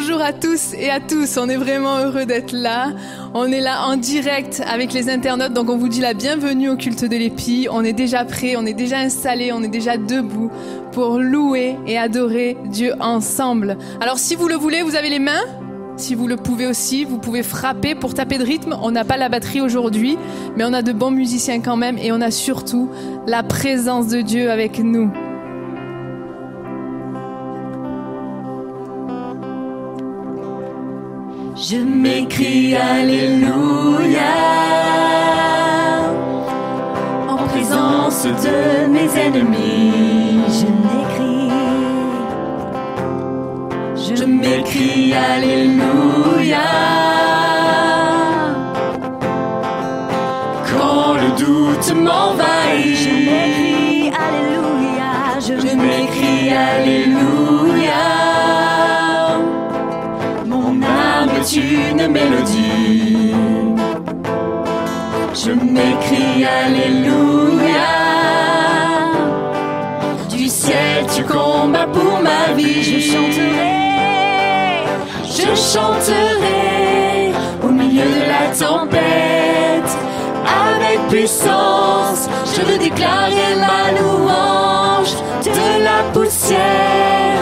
bonjour à tous et à tous. On est vraiment heureux d'être là. On est là en direct avec les internautes, donc on vous dit la bienvenue au culte de l'épi. On est déjà prêt, on est déjà installé, on est déjà debout pour louer et adorer Dieu ensemble. Alors si vous le voulez, vous avez les mains si vous le pouvez aussi, vous pouvez frapper pour taper de rythme. On n'a pas la batterie aujourd'hui, mais on a de bons musiciens quand même et on a surtout la présence de Dieu avec nous. Je m'écris Alléluia en présence de mes ennemis. Je m'écris, je m'écris Alléluia quand le doute m'envahit. Je Je m'écris Alléluia. Du ciel tu combats pour ma vie. Je chanterai, je chanterai au milieu de la tempête. Avec puissance, je veux déclarer ma louange de la poussière.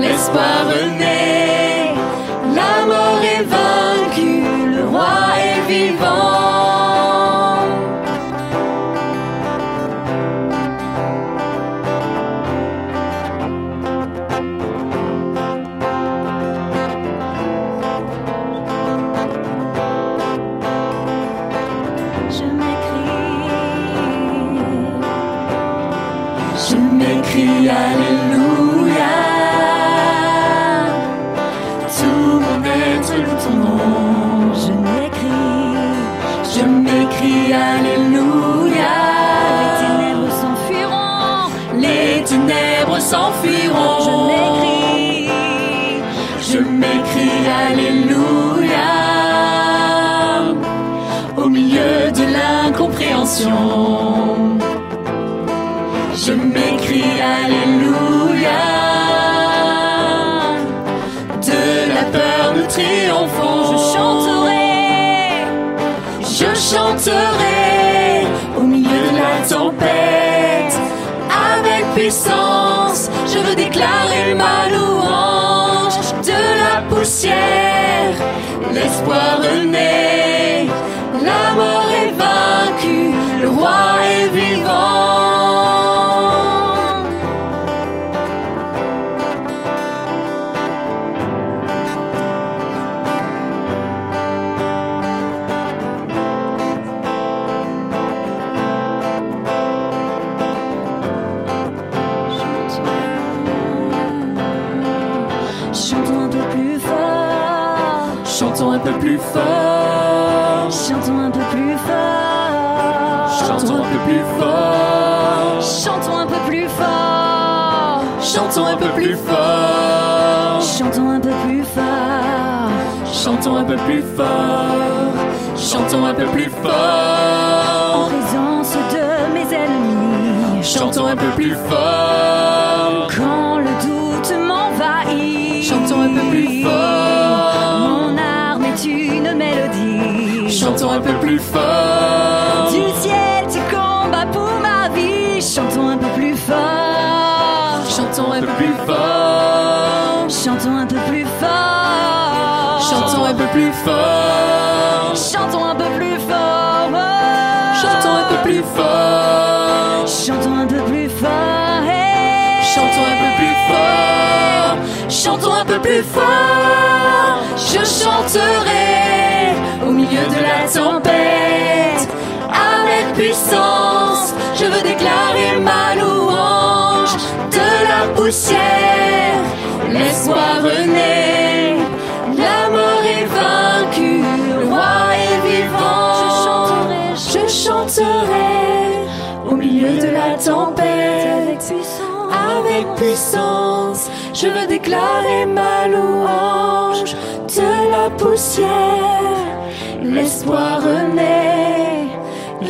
L'espoir renaît la mort est vaincue, le roi est vivant. Fort. Chantons un peu plus fort. Chantons un peu plus fort. Chantons un peu plus fort. Chantons un peu plus fort. Chantons un peu plus fort. Chantons un peu plus fort. Chantons un peu plus fort. En présence de mes ennemis. Chantons un peu plus fort. Quand le doute m'envahit. Chantons un peu plus fort. Chantons un peu plus fort. Du ciel tu combats pour ma vie. Chantons un peu plus fort. Chantons un peu plus fort. Chantons un peu plus fort. Chantons un peu plus fort. Chantons un peu plus fort. Chantons un peu plus fort. Chantons un peu plus fort. Chantons un peu plus fort. Chantons un peu plus fort. Je chanterai tempête. Avec puissance, je veux déclarer ma louange. De la poussière, l'espoir renaît. La mort est vaincue, le roi est vivant. Je chanterai au milieu de la tempête. Avec puissance, je veux déclarer ma louange. De la poussière, l'espoir renaît.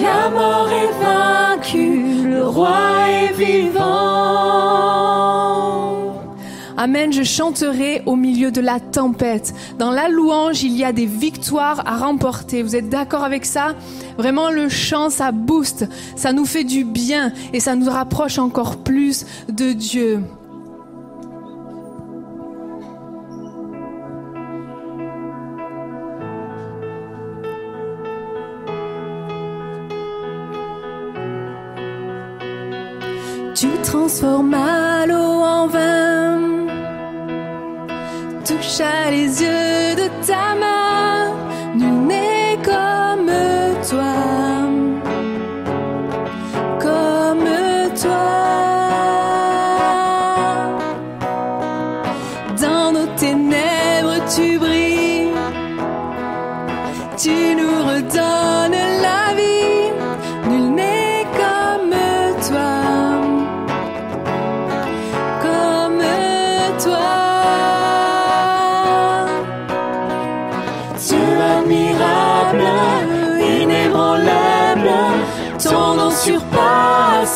La mort est vaincue, le roi est vivant. Amen, je chanterai au milieu de la tempête. Dans la louange, il y a des victoires à remporter. Vous êtes d'accord avec ça? Vraiment, le chant, ça booste, ça nous fait du bien et ça nous rapproche encore plus de Dieu. Tu transformas l'eau en vin, toucha les yeux de ta main,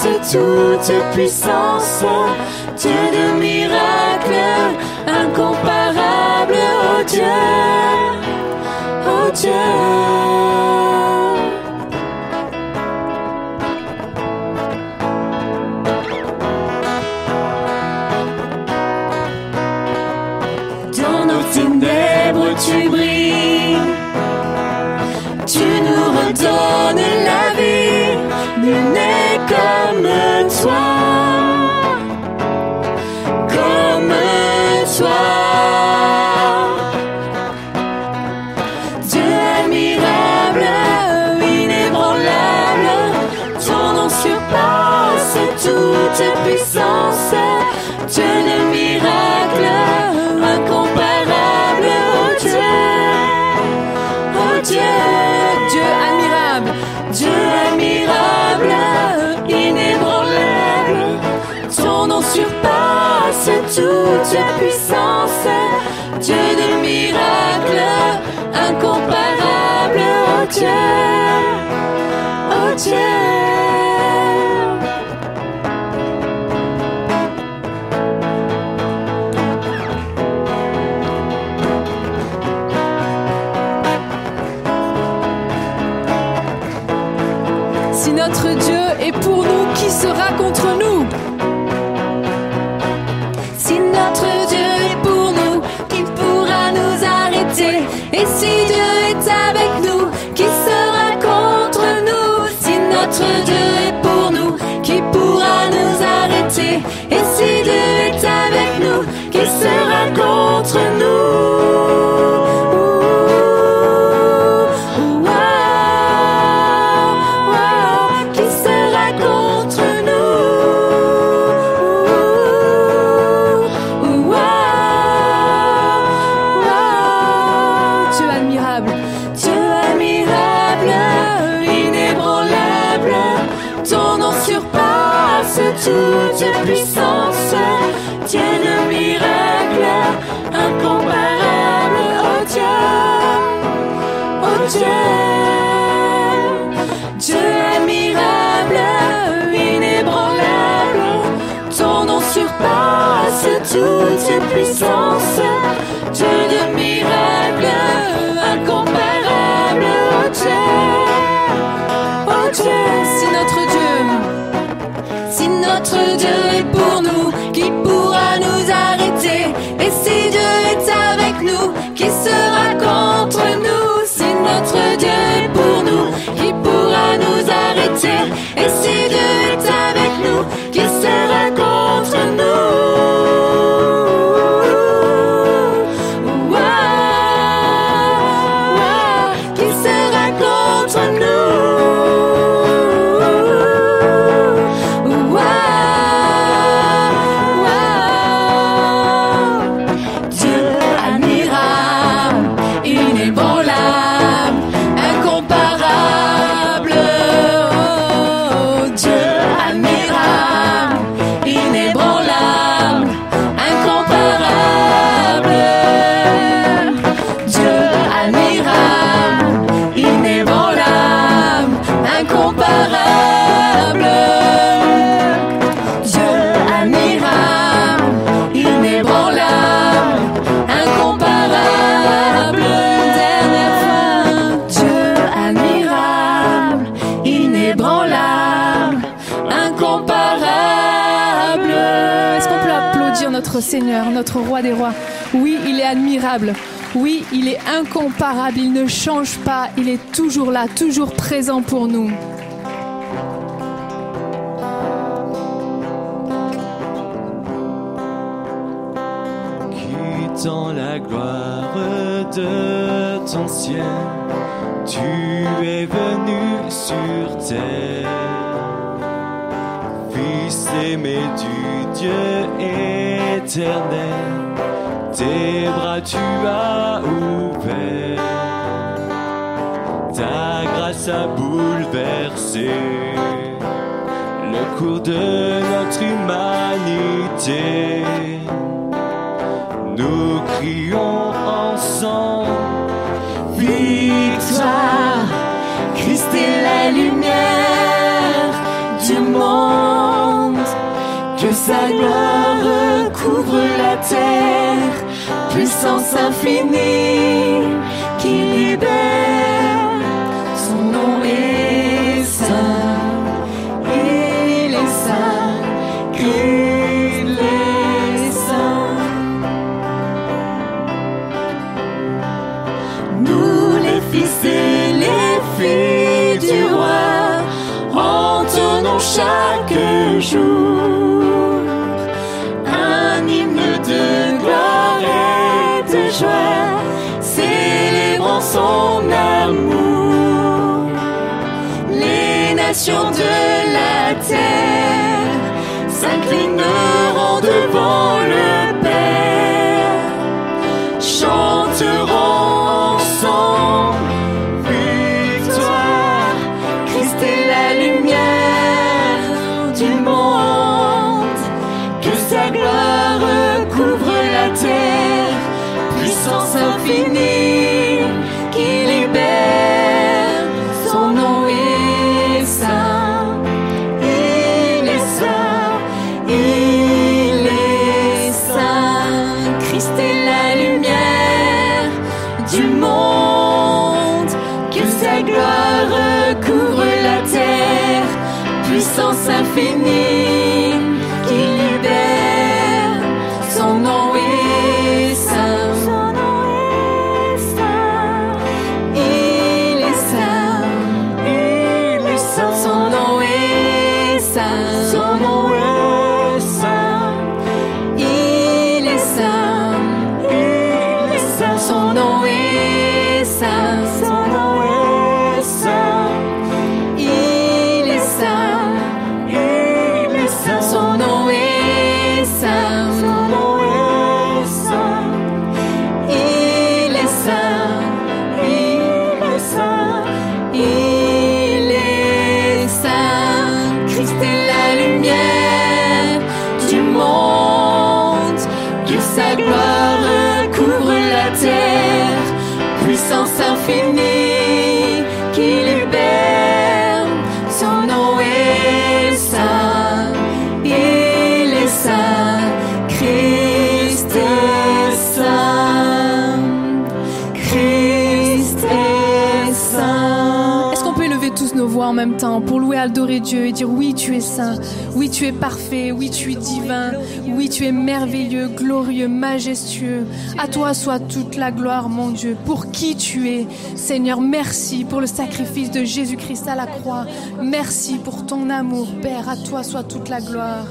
toute puissance. Dieu de miracles, incomparable, oh Dieu, oh Dieu. Toute puissance. Dieu de miracle, incomparable, oh Dieu, oh Dieu. si notre Dieu est pour nous, qui sera contre nous? Et si notre Dieu admirable. Oui, il est incomparable. Il ne change pas. Il est toujours là, toujours présent pour nous. Quittant la gloire de ton ciel, tu es venu sur terre. Fils aimé du Dieu éternel, tes bras tu as ouvert. Ta grâce a bouleversé le cours de notre humanité. Nous crions ensemble Victoire, Christ est la lumière du monde. Que sa gloire recouvre la terre, puissance infinie qui libère. Son nom est saint, il est saint, il est saint. Nous les fils et les filles du roi, entonnons chaque jour de la terre s'inclineront devant le pour louer, adorer Dieu et dire oui, tu es saint, oui, tu es parfait, oui, tu es divin, oui, tu es merveilleux, glorieux, majestueux. À toi soit toute la gloire, mon Dieu, pour qui tu es. Seigneur, merci pour le sacrifice de Jésus-Christ à la croix. Merci pour ton amour, Père. À toi soit toute la gloire.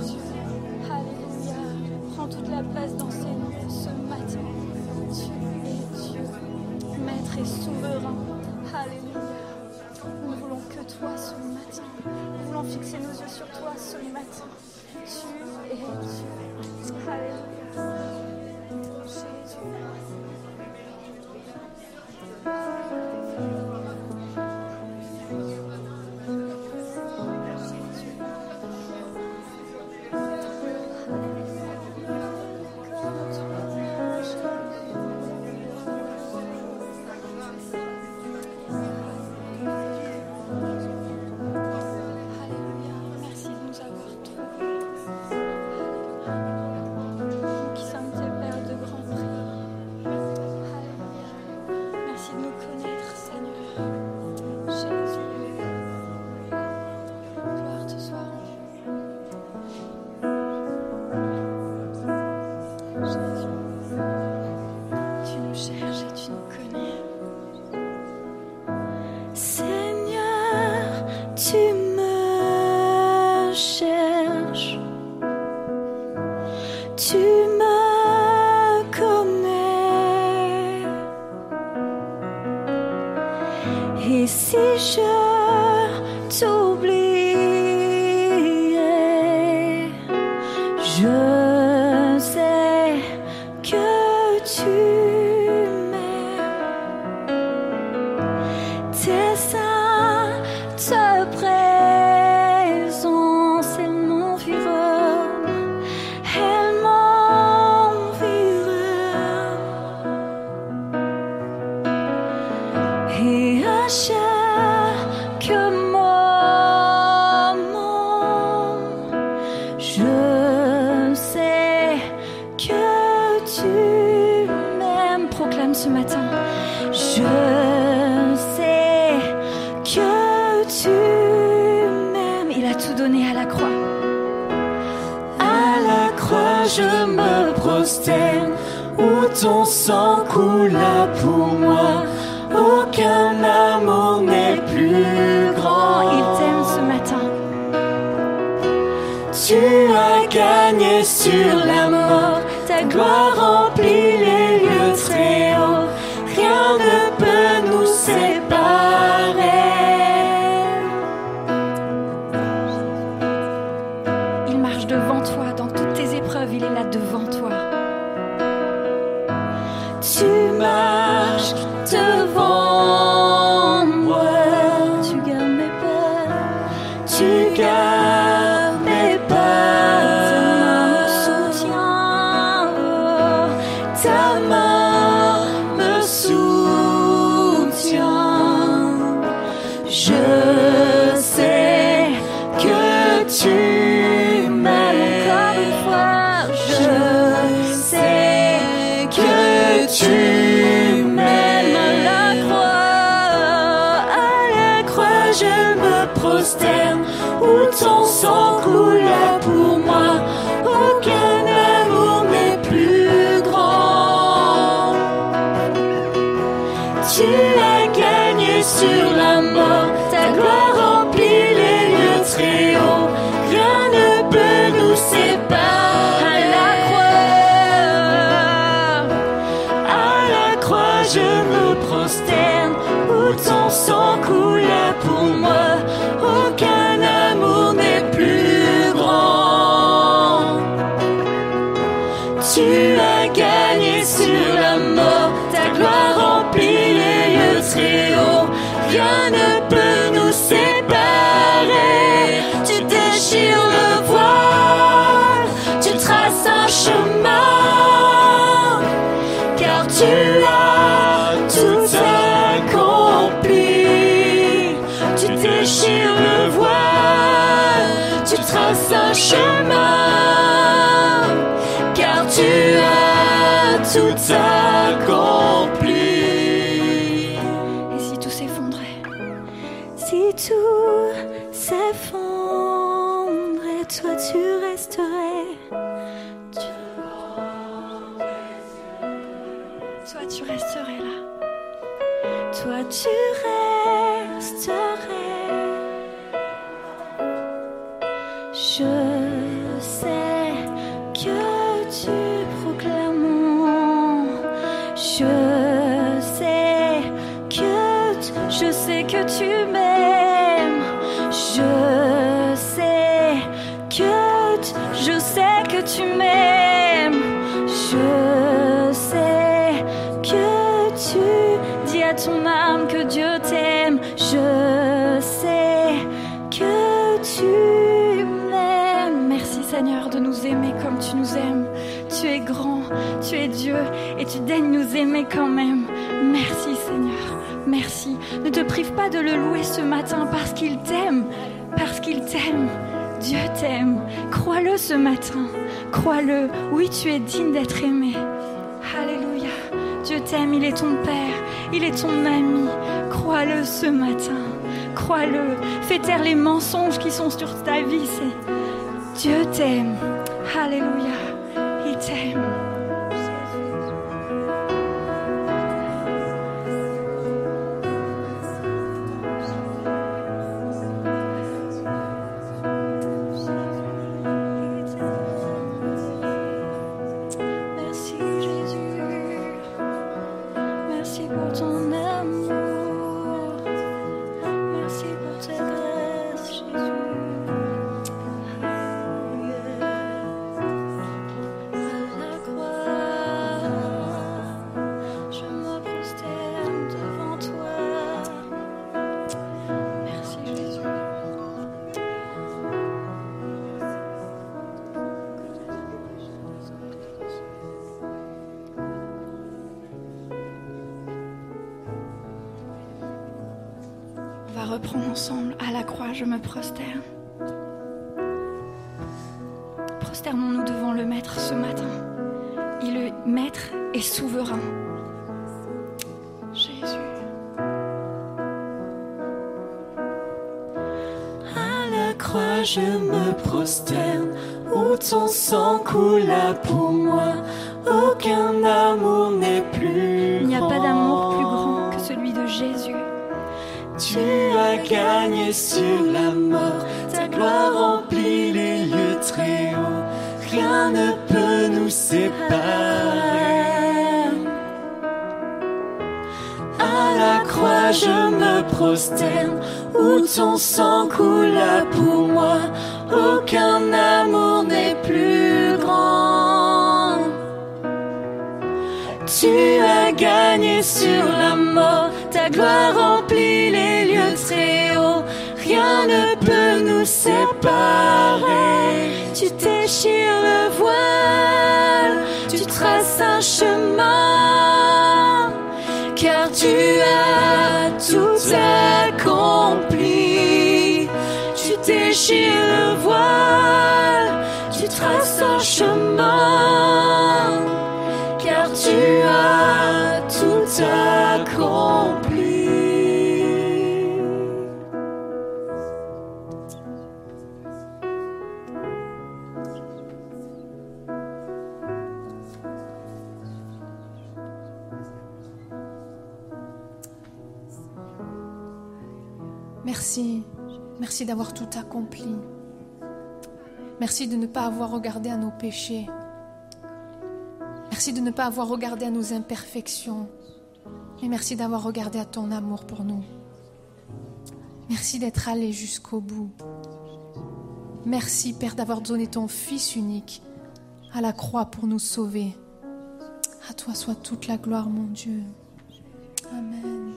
treasure To die. quand même. Merci Seigneur, merci. Ne te prive pas de le louer ce matin parce qu'il t'aime, parce qu'il t'aime. Dieu t'aime. Crois-le ce matin, crois-le. Oui, tu es digne d'être aimé. Alléluia. Dieu t'aime, il est ton Père, il est ton ami. Crois-le ce matin, crois-le. Fais taire les mensonges qui sont sur ta vie. Dieu t'aime. Alléluia, il t'aime. Reprendre ensemble. À la croix, je me prosterne. Prosternons-nous devant le Maître ce matin. Il est Maître et souverain. Jésus. À la croix, je me prosterne, où ton sang coula pour moi. Aucun amour n'est plus Il n'y a pas d'amour plus grand que celui de Jésus. Tu as gagné sur la mort, ta gloire remplit les lieux très hauts. Rien ne peut nous séparer. À la croix, je me prosterne, où ton sang coula pour moi. Aucun amour n'est plus grand. Tu as gagné sur la mort, ta gloire remplit nous séparer. Tu déchires le voile, tu traces un chemin, car tu as tout accompli. Tu déchires le voile, tu traces un chemin car tu as tout accompli. Merci d'avoir tout accompli. Merci de ne pas avoir regardé à nos péchés. Merci de ne pas avoir regardé à nos imperfections. Mais merci d'avoir regardé à ton amour pour nous. Merci d'être allé jusqu'au bout. Merci, Père, d'avoir donné ton Fils unique à la croix pour nous sauver. À toi soit toute la gloire, mon Dieu. Amen.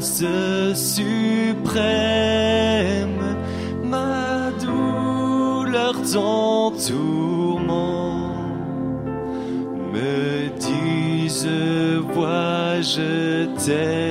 Angoisse suprême, ma douleur, ton tourment, me disent, vois-je t'aime,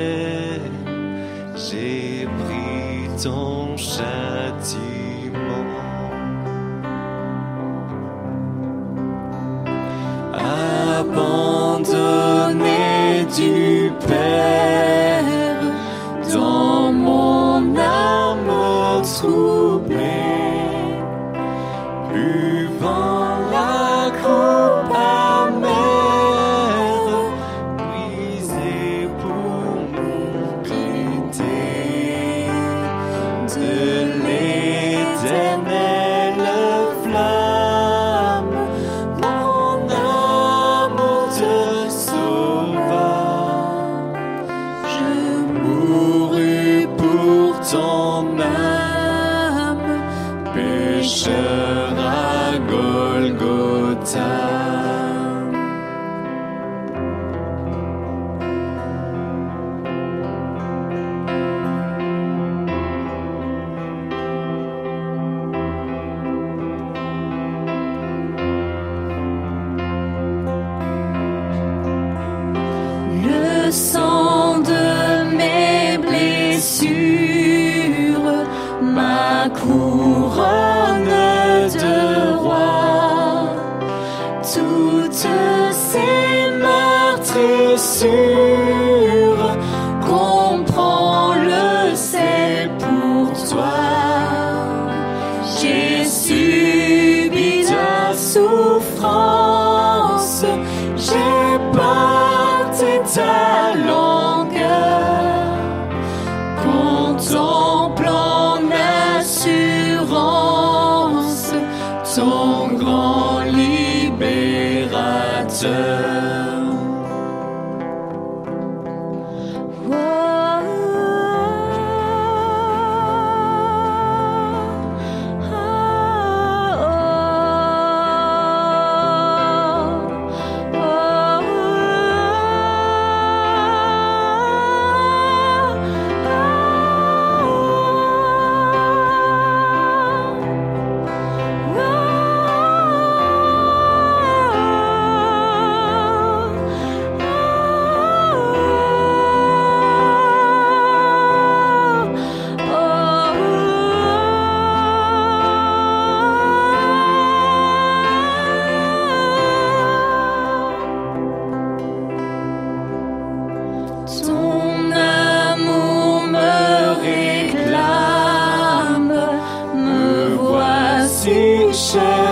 share.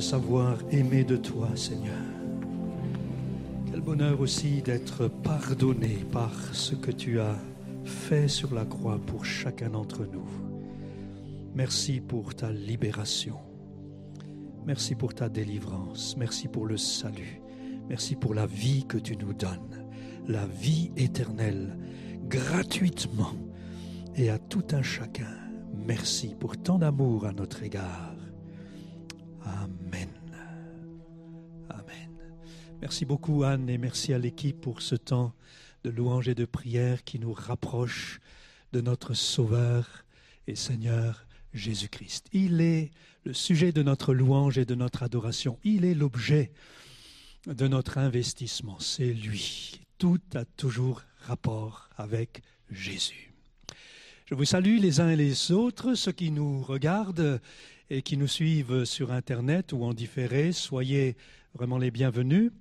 Savoir aimer de toi, Seigneur. Quel bonheur aussi d'être pardonné par ce que tu as fait sur la croix pour chacun d'entre nous. Merci pour ta libération. Merci pour ta délivrance. Merci pour le salut. Merci pour la vie que tu nous donnes. La vie éternelle, gratuitement et à tout un chacun. Merci pour ton amour à notre égard. Amen. Merci beaucoup Anne et merci à l'équipe pour ce temps de louange et de prière qui nous rapproche de notre Sauveur et Seigneur Jésus-Christ. Il est le sujet de notre louange et de notre adoration. Il est l'objet de notre investissement. C'est lui. Tout a toujours rapport avec Jésus. Je vous salue les uns et les autres, ceux qui nous regardent et qui nous suivent sur Internet ou en différé, soyez vraiment les bienvenus.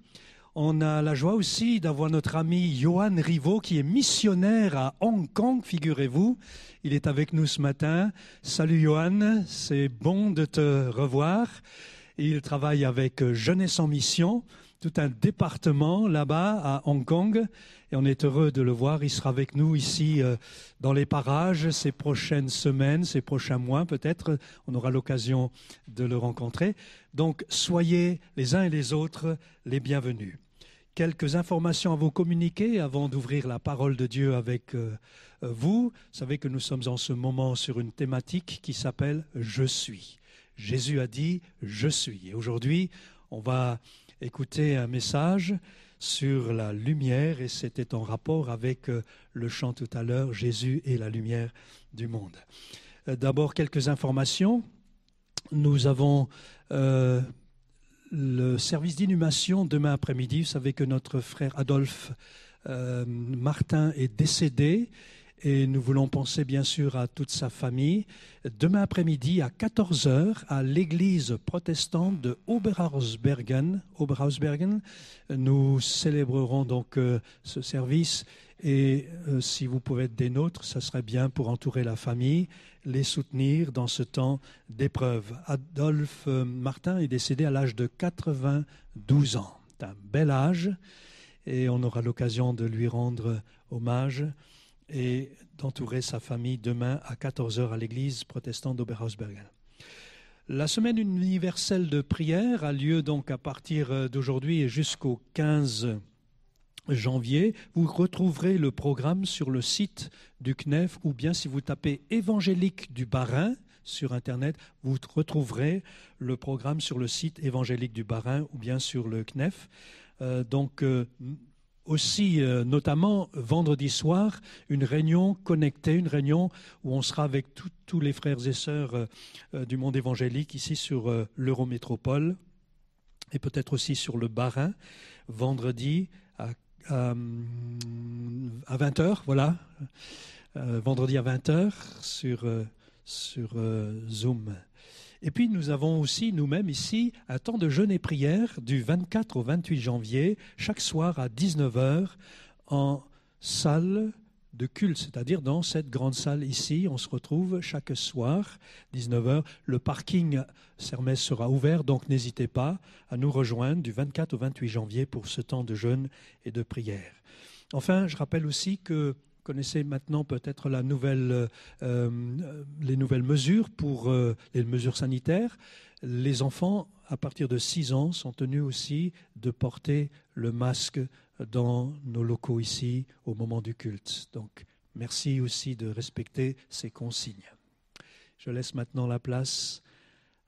On a la joie aussi d'avoir notre ami Johan Rivaud qui est missionnaire à Hong Kong, figurez-vous. Il est avec nous ce matin. Salut Johan, c'est bon de te revoir. Il travaille avec Jeunesse en Mission, tout un département là-bas à Hong Kong et on est heureux de le voir. Il sera avec nous ici euh, dans les parages ces prochaines semaines, ces prochains mois peut-être. On aura l'occasion de le rencontrer. Donc soyez les uns et les autres les bienvenus. Quelques informations à vous communiquer avant d'ouvrir la parole de Dieu avec euh, euh, vous. Vous savez que nous sommes en ce moment sur une thématique qui s'appelle Je suis. Jésus a dit Je suis. Et aujourd'hui, on va écouter un message sur la lumière et c'était en rapport avec euh, le chant tout à l'heure, Jésus est la lumière du monde. D'abord, quelques informations. Nous avons le service d'inhumation demain après-midi. Vous savez que notre frère Adolphe Martin est décédé et nous voulons penser bien sûr à toute sa famille. Demain après-midi à 14h à l'église protestante de Oberhausbergen, Oberhausbergen nous célébrerons donc euh, ce service et euh, si vous pouvez être des nôtres, ça serait bien pour entourer la famille, les soutenir dans ce temps d'épreuve. Adolphe euh, Martin est décédé à l'âge de 92 ans. C'est un bel âge et on aura l'occasion de lui rendre hommage et d'entourer sa famille demain à 14h à l'église protestante d'Oberhausbergen. La semaine universelle de prière a lieu donc à partir d'aujourd'hui et jusqu'au 15 janvier. Vous retrouverez le programme sur le site du CNEF ou bien si vous tapez évangélique du Barin sur Internet, vous retrouverez le programme sur le site évangélique du Barin ou bien sur le CNEF. Euh, donc, euh, aussi euh, notamment vendredi soir une réunion connectée, une réunion où on sera avec tous les frères et sœurs euh, euh, du monde évangélique ici sur l'Eurométropole et peut-être aussi sur le Barin, vendredi à, à, 20h, voilà, vendredi à 20h sur, sur Zoom. Et puis nous avons aussi nous-mêmes ici un temps de jeûne et prière du 24 au 28 janvier, chaque soir à 19h, en salle de culte, c'est-à-dire dans cette grande salle ici. On se retrouve chaque soir, 19h. Le parking Sermès sera ouvert, donc n'hésitez pas à nous rejoindre du 24 au 28 janvier pour ce temps de jeûne et de prière. Enfin, je rappelle aussi que connaissez maintenant peut-être euh, les nouvelles mesures pour euh, les mesures sanitaires. Les enfants, à partir de 6 ans, sont tenus aussi de porter le masque dans nos locaux ici au moment du culte. Donc, merci aussi de respecter ces consignes. Je laisse maintenant la place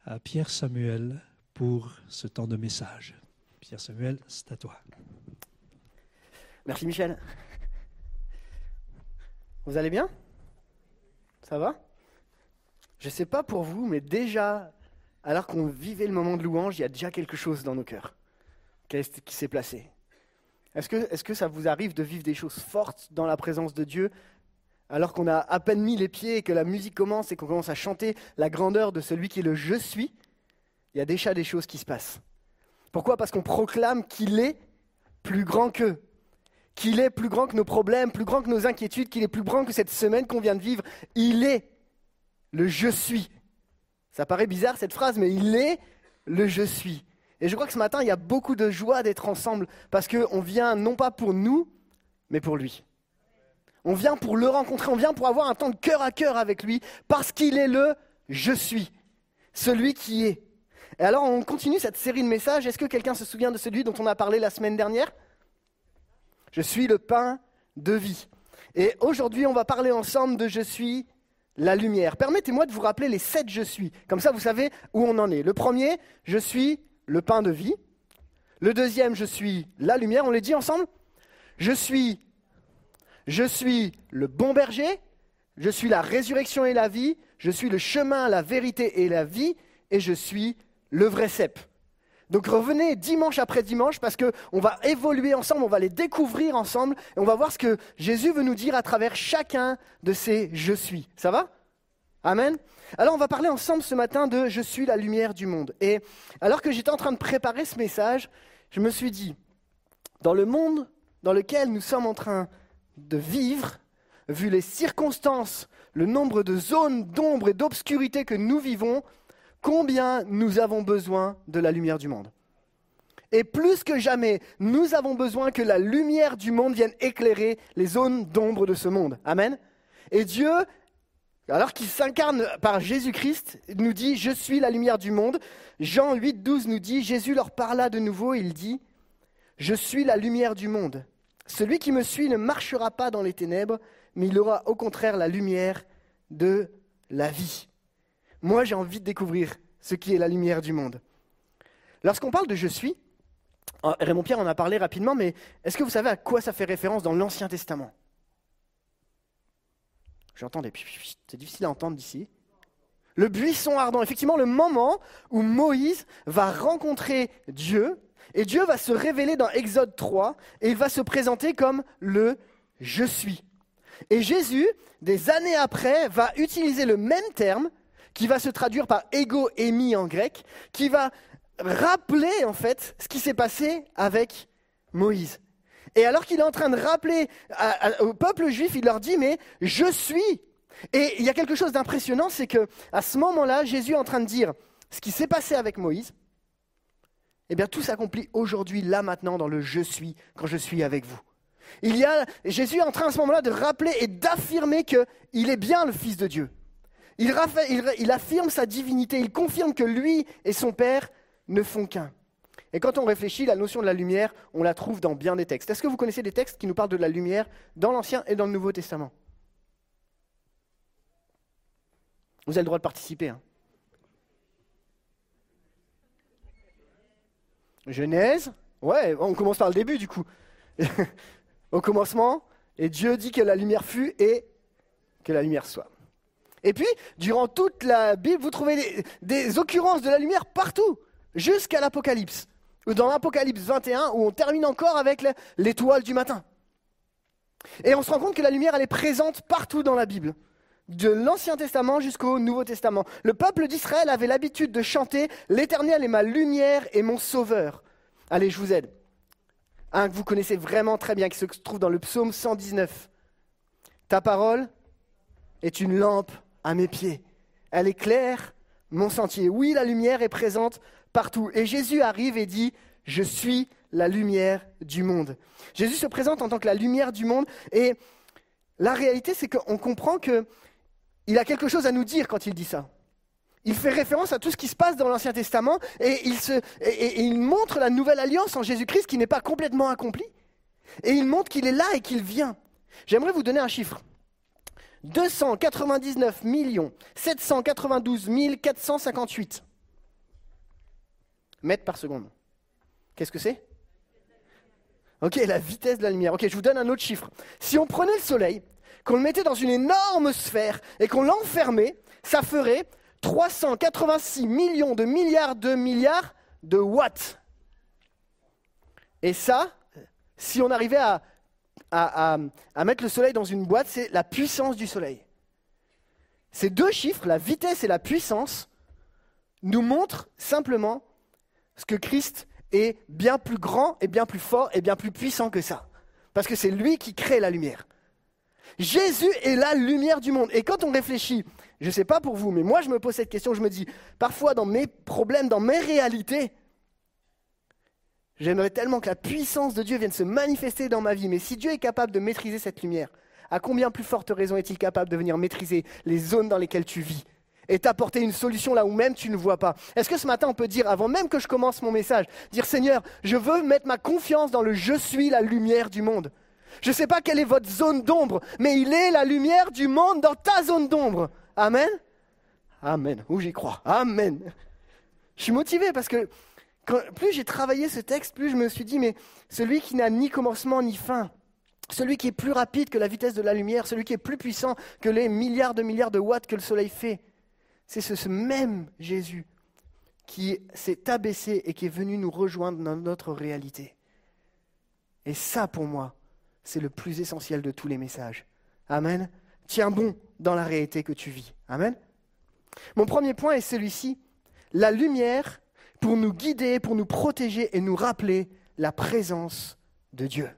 à Pierre Samuel pour ce temps de message. Pierre Samuel, c'est à toi. Merci Michel. Vous allez bien? Ça va? Je ne sais pas pour vous, mais déjà, alors qu'on vivait le moment de louange, il y a déjà quelque chose dans nos cœurs. Qui s'est placé. Est-ce que, que ça vous arrive de vivre des choses fortes dans la présence de Dieu alors qu'on a à peine mis les pieds et que la musique commence et qu'on commence à chanter la grandeur de celui qui est le je suis Il y a déjà des choses qui se passent. Pourquoi? Parce qu'on proclame qu'il est plus grand qu'eux qu'il est plus grand que nos problèmes, plus grand que nos inquiétudes, qu'il est plus grand que cette semaine qu'on vient de vivre. Il est le je suis. Ça paraît bizarre cette phrase, mais il est le je suis. Et je crois que ce matin, il y a beaucoup de joie d'être ensemble parce qu'on vient non pas pour nous, mais pour lui. On vient pour le rencontrer, on vient pour avoir un temps de cœur à cœur avec lui parce qu'il est le je suis, celui qui est. Et alors on continue cette série de messages. Est-ce que quelqu'un se souvient de celui dont on a parlé la semaine dernière? Je suis le pain de vie. Et aujourd'hui, on va parler ensemble de Je suis la lumière. Permettez-moi de vous rappeler les sept Je suis. Comme ça, vous savez où on en est. Le premier, Je suis le pain de vie. Le deuxième, Je suis la lumière. On les dit ensemble Je suis, je suis le bon berger. Je suis la résurrection et la vie. Je suis le chemin, la vérité et la vie. Et je suis le vrai cep. Donc revenez dimanche après dimanche parce qu'on va évoluer ensemble, on va les découvrir ensemble et on va voir ce que Jésus veut nous dire à travers chacun de ces je suis. Ça va? Amen? Alors on va parler ensemble ce matin de je suis la lumière du monde. Et alors que j'étais en train de préparer ce message, je me suis dit, dans le monde dans lequel nous sommes en train de vivre, vu les circonstances, le nombre de zones d'ombre et d'obscurité que nous vivons, combien nous avons besoin de la lumière du monde. Et plus que jamais, nous avons besoin que la lumière du monde vienne éclairer les zones d'ombre de ce monde. Amen. Et Dieu, alors qu'il s'incarne par Jésus-Christ, nous dit, je suis la lumière du monde. Jean 8, 12 nous dit, Jésus leur parla de nouveau, il dit, je suis la lumière du monde. Celui qui me suit ne marchera pas dans les ténèbres, mais il aura au contraire la lumière de la vie. Moi, j'ai envie de découvrir ce qui est la lumière du monde. Lorsqu'on parle de je suis, oh, Raymond Pierre en a parlé rapidement, mais est-ce que vous savez à quoi ça fait référence dans l'Ancien Testament? J'entends des c'est difficile à entendre d'ici. Le buisson ardent, effectivement, le moment où Moïse va rencontrer Dieu, et Dieu va se révéler dans Exode 3, et il va se présenter comme le je suis. Et Jésus, des années après, va utiliser le même terme qui va se traduire par ego émis en grec, qui va rappeler en fait ce qui s'est passé avec Moïse. Et alors qu'il est en train de rappeler au peuple juif, il leur dit mais je suis. Et il y a quelque chose d'impressionnant, c'est que à ce moment-là, Jésus est en train de dire ce qui s'est passé avec Moïse. Eh bien, tout s'accomplit aujourd'hui, là, maintenant, dans le je suis, quand je suis avec vous. Il y a, Jésus est en train à ce moment-là de rappeler et d'affirmer qu'il est bien le Fils de Dieu. Il, affirme sa divinité, il confirme que lui et son Père ne font qu'un. Et quand on réfléchit, la notion de la lumière, on la trouve dans bien des textes. Est-ce que vous connaissez des textes qui nous parlent de la lumière dans l'Ancien et dans le Nouveau Testament? Vous avez le droit de participer. Hein. Genèse, ouais, on commence par le début du coup. Au commencement, et Dieu dit que la lumière fut et que la lumière soit. Et puis, durant toute la Bible, vous trouvez des, occurrences de la lumière partout, jusqu'à l'Apocalypse. Ou dans l'Apocalypse 21, où on termine encore avec l'étoile du matin. Et on se rend compte que la lumière, elle est présente partout dans la Bible, de l'Ancien Testament jusqu'au Nouveau Testament. Le peuple d'Israël avait l'habitude de chanter L'Éternel est ma lumière et mon sauveur. Allez, je vous aide. Un que vous connaissez vraiment très bien, qui se trouve dans le psaume 119. Ta parole est une lampe à mes pieds. Elle éclaire mon sentier. Oui, la lumière est présente partout. Et Jésus arrive et dit, je suis la lumière du monde. Jésus se présente en tant que la lumière du monde et la réalité c'est qu'on comprend qu'il a quelque chose à nous dire quand il dit ça. Il fait référence à tout ce qui se passe dans l'Ancien Testament et il, montre la nouvelle alliance en Jésus-Christ qui n'est pas complètement accomplie. Et il montre qu'il est là et qu'il vient. J'aimerais vous donner un chiffre. 299 792 458 mètres par seconde. Qu'est-ce que c'est? Ok, la vitesse de la lumière. Ok, je vous donne un autre chiffre. Si on prenait le Soleil, qu'on le mettait dans une énorme sphère et qu'on l'enfermait, ça ferait 386 millions de milliards de milliards de watts. Et ça, si on arrivait à, à, mettre le Soleil dans une boîte, c'est la puissance du Soleil. Ces deux chiffres, la vitesse et la puissance, nous montrent simplement ce que Christ est bien plus grand et bien plus fort et bien plus puissant que ça. Parce que c'est lui qui crée la lumière. Jésus est la lumière du monde. Et quand on réfléchit, je ne sais pas pour vous, mais moi je me pose cette question, je me dis, parfois dans mes problèmes, dans mes réalités, j'aimerais tellement que la puissance de Dieu vienne se manifester dans ma vie. Mais si Dieu est capable de maîtriser cette lumière, à combien plus forte raison est-il capable de venir maîtriser les zones dans lesquelles tu vis et t'apporter une solution là où même tu ne vois pas? Est-ce que ce matin on peut dire, avant même que je commence mon message, dire Seigneur, je veux mettre ma confiance dans le je suis la lumière du monde. Je ne sais pas quelle est votre zone d'ombre, mais il est la lumière du monde dans ta zone d'ombre. Amen? Amen. Où j'y crois? Amen. Je suis motivé parce que plus j'ai travaillé ce texte, plus je me suis dit, mais celui qui n'a ni commencement ni fin, celui qui est plus rapide que la vitesse de la lumière, celui qui est plus puissant que les milliards de milliards de watts que le soleil fait, c'est ce, même Jésus qui s'est abaissé et qui est venu nous rejoindre dans notre réalité. Et ça, pour moi, c'est le plus essentiel de tous les messages. Amen. Tiens bon dans la réalité que tu vis. Amen. Mon premier point est celui-ci. La lumière pour nous guider, pour nous protéger et nous rappeler la présence de Dieu.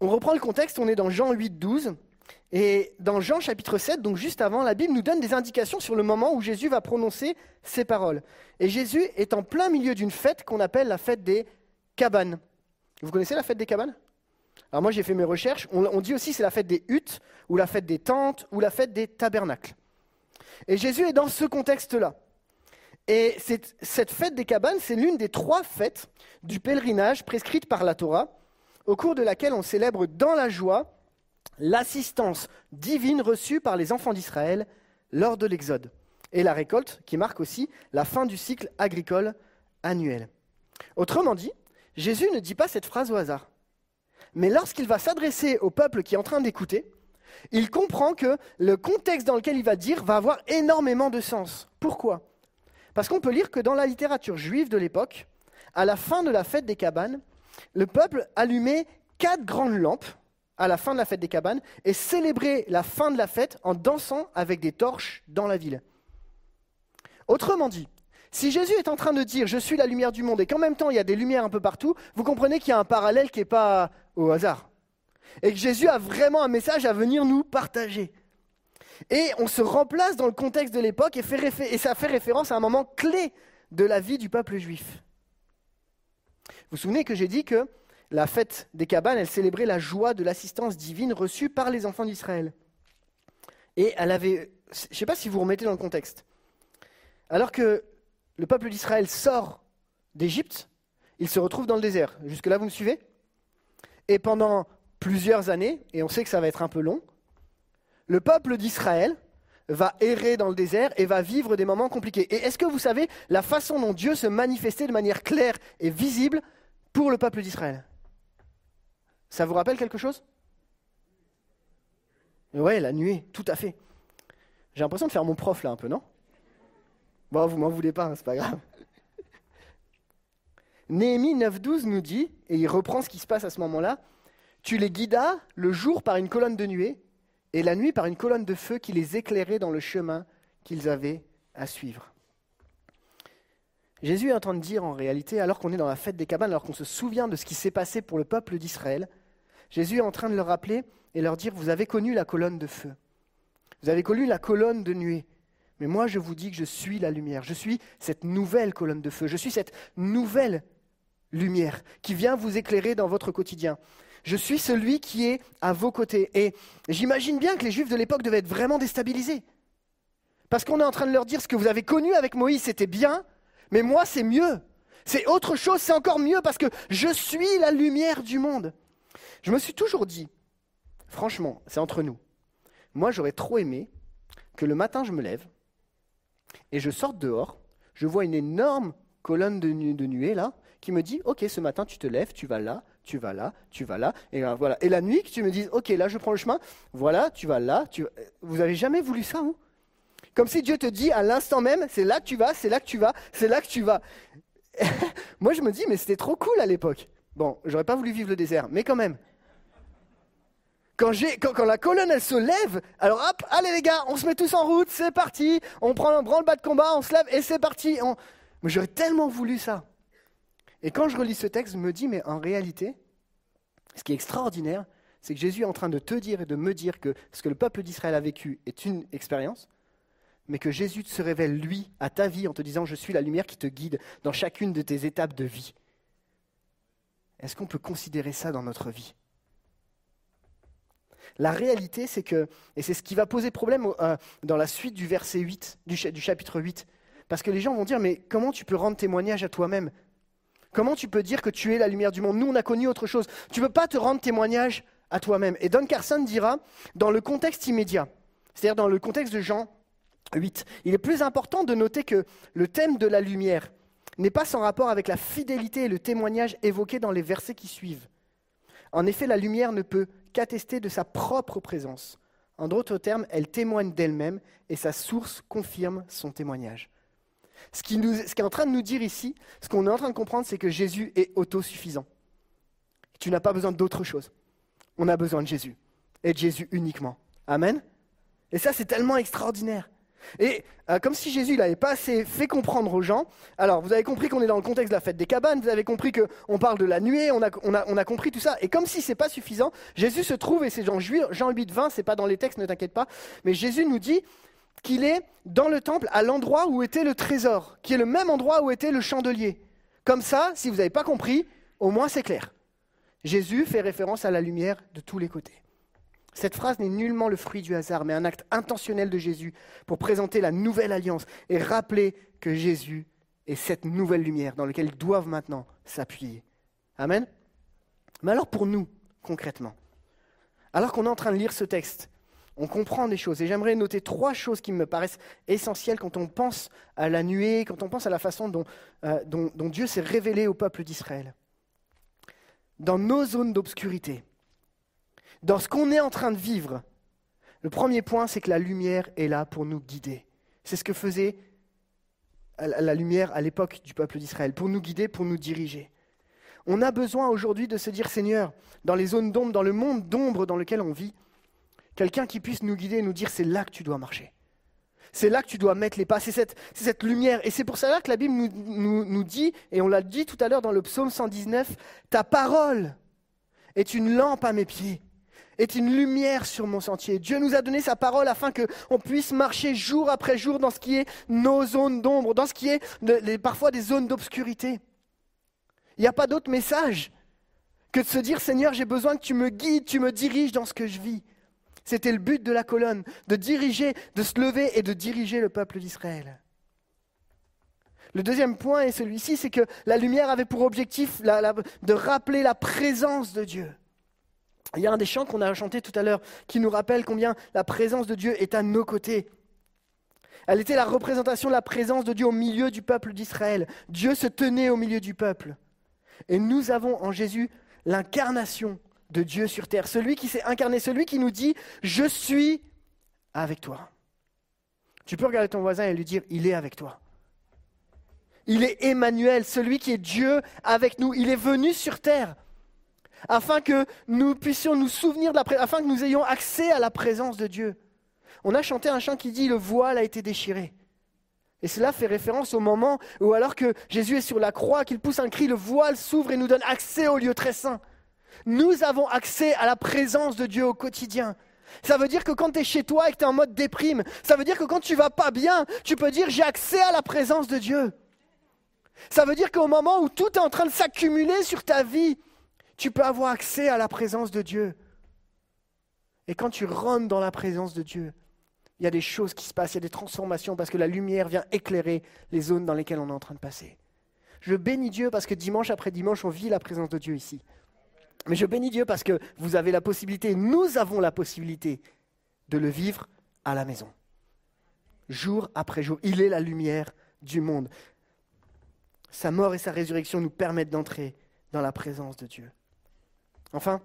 On reprend le contexte, on est dans Jean 8, 12. Et dans Jean chapitre 7, donc juste avant, la Bible nous donne des indications sur le moment où Jésus va prononcer ces paroles. Et Jésus est en plein milieu d'une fête qu'on appelle la fête des cabanes. Vous connaissez la fête des cabanes? Alors moi j'ai fait mes recherches, on, dit aussi c'est la fête des huttes, ou la fête des tentes, ou la fête des tabernacles. Et Jésus est dans ce contexte-là. Et cette, fête des cabanes, c'est l'une des trois fêtes du pèlerinage prescrites par la Torah, au cours de laquelle on célèbre dans la joie l'assistance divine reçue par les enfants d'Israël lors de l'Exode, et la récolte qui marque aussi la fin du cycle agricole annuel. Autrement dit, Jésus ne dit pas cette phrase au hasard. Mais lorsqu'il va s'adresser au peuple qui est en train d'écouter, il comprend que le contexte dans lequel il va dire va avoir énormément de sens. Pourquoi? Parce qu'on peut lire que dans la littérature juive de l'époque, à la fin de la fête des cabanes, le peuple allumait quatre grandes lampes à la fin de la fête des cabanes et célébrer la fin de la fête en dansant avec des torches dans la ville. Autrement dit, si Jésus est en train de dire je suis la lumière du monde et qu'en même temps il y a des lumières un peu partout, vous comprenez qu'il y a un parallèle qui n'est pas au hasard. Et que Jésus a vraiment un message à venir nous partager. Et on se remplace dans le contexte de l'époque et, ça fait référence à un moment clé de la vie du peuple juif. Vous vous souvenez que j'ai dit que la fête des cabanes, elle célébrait la joie de l'assistance divine reçue par les enfants d'Israël. Et elle avait, je ne sais pas si vous remettez dans le contexte, alors que le peuple d'Israël sort d'Égypte, il se retrouve dans le désert. Jusque-là, vous me suivez? Et pendant plusieurs années, et on sait que ça va être un peu long, le peuple d'Israël va errer dans le désert et va vivre des moments compliqués. Et est-ce que vous savez la façon dont Dieu se manifestait de manière claire et visible pour le peuple d'Israël? Ça vous rappelle quelque chose? Ouais, la nuée, tout à fait. J'ai l'impression de faire mon prof là un peu, non? Bon, vous m'en voulez pas, hein, c'est pas grave. Néhémie 9.12 nous dit, et il reprend ce qui se passe à ce moment-là, Tu les guidas le jour par une colonne de nuée, et la nuit par une colonne de feu qui les éclairait dans le chemin qu'ils avaient à suivre. Jésus est en train de dire en réalité, alors qu'on est dans la fête des cabanes, alors qu'on se souvient de ce qui s'est passé pour le peuple d'Israël, Jésus est en train de leur rappeler et leur dire, vous avez connu la colonne de feu, vous avez connu la colonne de nuée, mais moi je vous dis que je suis la lumière, je suis cette nouvelle colonne de feu, je suis cette nouvelle lumière qui vient vous éclairer dans votre quotidien. Je suis celui qui est à vos côtés. Et j'imagine bien que les Juifs de l'époque devaient être vraiment déstabilisés. Parce qu'on est en train de leur dire ce que vous avez connu avec Moïse, c'était bien, mais moi c'est mieux. C'est autre chose, c'est encore mieux parce que je suis la lumière du monde. Je me suis toujours dit, franchement, c'est entre nous, moi j'aurais trop aimé que le matin je me lève et je sorte dehors, je vois une énorme colonne de, nuée là, qui me dit, ok, ce matin tu te lèves, tu vas là, tu vas là, tu vas là, et voilà. Et la nuit, que tu me dises, ok, là je prends le chemin, voilà, tu vas là, tu... vous avez jamais voulu ça, vous Comme si Dieu te dit à l'instant même, c'est là que tu vas, c'est là que tu vas, c'est là que tu vas. Moi je me dis, mais c'était trop cool à l'époque. Bon, j'aurais pas voulu vivre le désert, mais quand même. Quand, quand, la colonne elle se lève, alors hop, allez les gars, on se met tous en route, c'est parti, on prend un branle-bas de combat, on se lève et c'est parti. Mais j'aurais tellement voulu ça. Et quand je relis ce texte, je me dis, mais en réalité, ce qui est extraordinaire, c'est que Jésus est en train de te dire et de me dire que ce que le peuple d'Israël a vécu est une expérience, mais que Jésus se révèle, lui, à ta vie en te disant, je suis la lumière qui te guide dans chacune de tes étapes de vie. Est-ce qu'on peut considérer ça dans notre vie? La réalité, c'est que, et c'est ce qui va poser problème euh, dans la suite du verset 8, du, chapitre 8, parce que les gens vont dire, mais comment tu peux rendre témoignage à toi-même? Comment tu peux dire que tu es la lumière du monde? Nous, on a connu autre chose. Tu ne peux pas te rendre témoignage à toi-même. Et Don Carson dira, dans le contexte immédiat, c'est-à-dire dans le contexte de Jean 8, il est plus important de noter que le thème de la lumière n'est pas sans rapport avec la fidélité et le témoignage évoqués dans les versets qui suivent. En effet, la lumière ne peut qu'attester de sa propre présence. En d'autres termes, elle témoigne d'elle-même et sa source confirme son témoignage. Ce qui, est en train de nous dire ici, ce qu'on est en train de comprendre, c'est que Jésus est autosuffisant. Tu n'as pas besoin d'autre chose. On a besoin de Jésus. Et de Jésus uniquement. Amen. Et ça, c'est tellement extraordinaire. Et euh, comme si Jésus n'avait pas assez fait comprendre aux gens, alors vous avez compris qu'on est dans le contexte de la fête des cabanes, vous avez compris qu'on parle de la nuée, on a, compris tout ça, et comme si ce n'est pas suffisant, Jésus se trouve, et c'est Jean, Jean 8, 20, c'est pas dans les textes, ne t'inquiète pas, mais Jésus nous dit qu'il est dans le temple à l'endroit où était le trésor, qui est le même endroit où était le chandelier. Comme ça, si vous n'avez pas compris, au moins c'est clair. Jésus fait référence à la lumière de tous les côtés. Cette phrase n'est nullement le fruit du hasard, mais un acte intentionnel de Jésus pour présenter la nouvelle alliance et rappeler que Jésus est cette nouvelle lumière dans laquelle ils doivent maintenant s'appuyer. Amen. Mais alors pour nous, concrètement, alors qu'on est en train de lire ce texte, on comprend des choses. Et j'aimerais noter trois choses qui me paraissent essentielles quand on pense à la nuée, quand on pense à la façon dont, euh, dont Dieu s'est révélé au peuple d'Israël. Dans nos zones d'obscurité, dans ce qu'on est en train de vivre, le premier point, c'est que la lumière est là pour nous guider. C'est ce que faisait la lumière à l'époque du peuple d'Israël, pour nous guider, pour nous diriger. On a besoin aujourd'hui de se dire, Seigneur, dans les zones d'ombre, dans le monde d'ombre dans lequel on vit, quelqu'un qui puisse nous guider et nous dire, c'est là que tu dois marcher. C'est là que tu dois mettre les pas, c'est cette, lumière. Et c'est pour cela que la Bible nous, dit, et on l'a dit tout à l'heure dans le psaume 119, ta parole est une lampe à mes pieds est une lumière sur mon sentier. Dieu nous a donné sa parole afin qu'on puisse marcher jour après jour dans ce qui est nos zones d'ombre, dans ce qui est parfois des zones d'obscurité. Il n'y a pas d'autre message que de se dire Seigneur, j'ai besoin que tu me guides, tu me diriges dans ce que je vis. C'était le but de la colonne, de diriger, de se lever et de diriger le peuple d'Israël. Le deuxième point est celui-ci, c'est que la lumière avait pour objectif de rappeler la présence de Dieu. Il y a un des chants qu'on a chanté tout à l'heure qui nous rappelle combien la présence de Dieu est à nos côtés. Elle était la représentation de la présence de Dieu au milieu du peuple d'Israël. Dieu se tenait au milieu du peuple. Et nous avons en Jésus l'incarnation de Dieu sur terre, celui qui s'est incarné, celui qui nous dit, je suis avec toi. Tu peux regarder ton voisin et lui dire, il est avec toi. Il est Emmanuel, celui qui est Dieu avec nous. Il est venu sur terre afin que nous puissions nous souvenir de la afin que nous ayons accès à la présence de Dieu. On a chanté un chant qui dit le voile a été déchiré. Et cela fait référence au moment où alors que Jésus est sur la croix, qu'il pousse un cri, le voile s'ouvre et nous donne accès au lieu très saint. Nous avons accès à la présence de Dieu au quotidien. Ça veut dire que quand tu es chez toi et que tu es en mode déprime, ça veut dire que quand tu vas pas bien, tu peux dire j'ai accès à la présence de Dieu. Ça veut dire qu'au moment où tout est en train de s'accumuler sur ta vie, tu peux avoir accès à la présence de Dieu. Et quand tu rentres dans la présence de Dieu, il y a des choses qui se passent, il y a des transformations parce que la lumière vient éclairer les zones dans lesquelles on est en train de passer. Je bénis Dieu parce que dimanche après dimanche, on vit la présence de Dieu ici. Mais je bénis Dieu parce que vous avez la possibilité, nous avons la possibilité de le vivre à la maison. Jour après jour, il est la lumière du monde. Sa mort et sa résurrection nous permettent d'entrer dans la présence de Dieu. Enfin,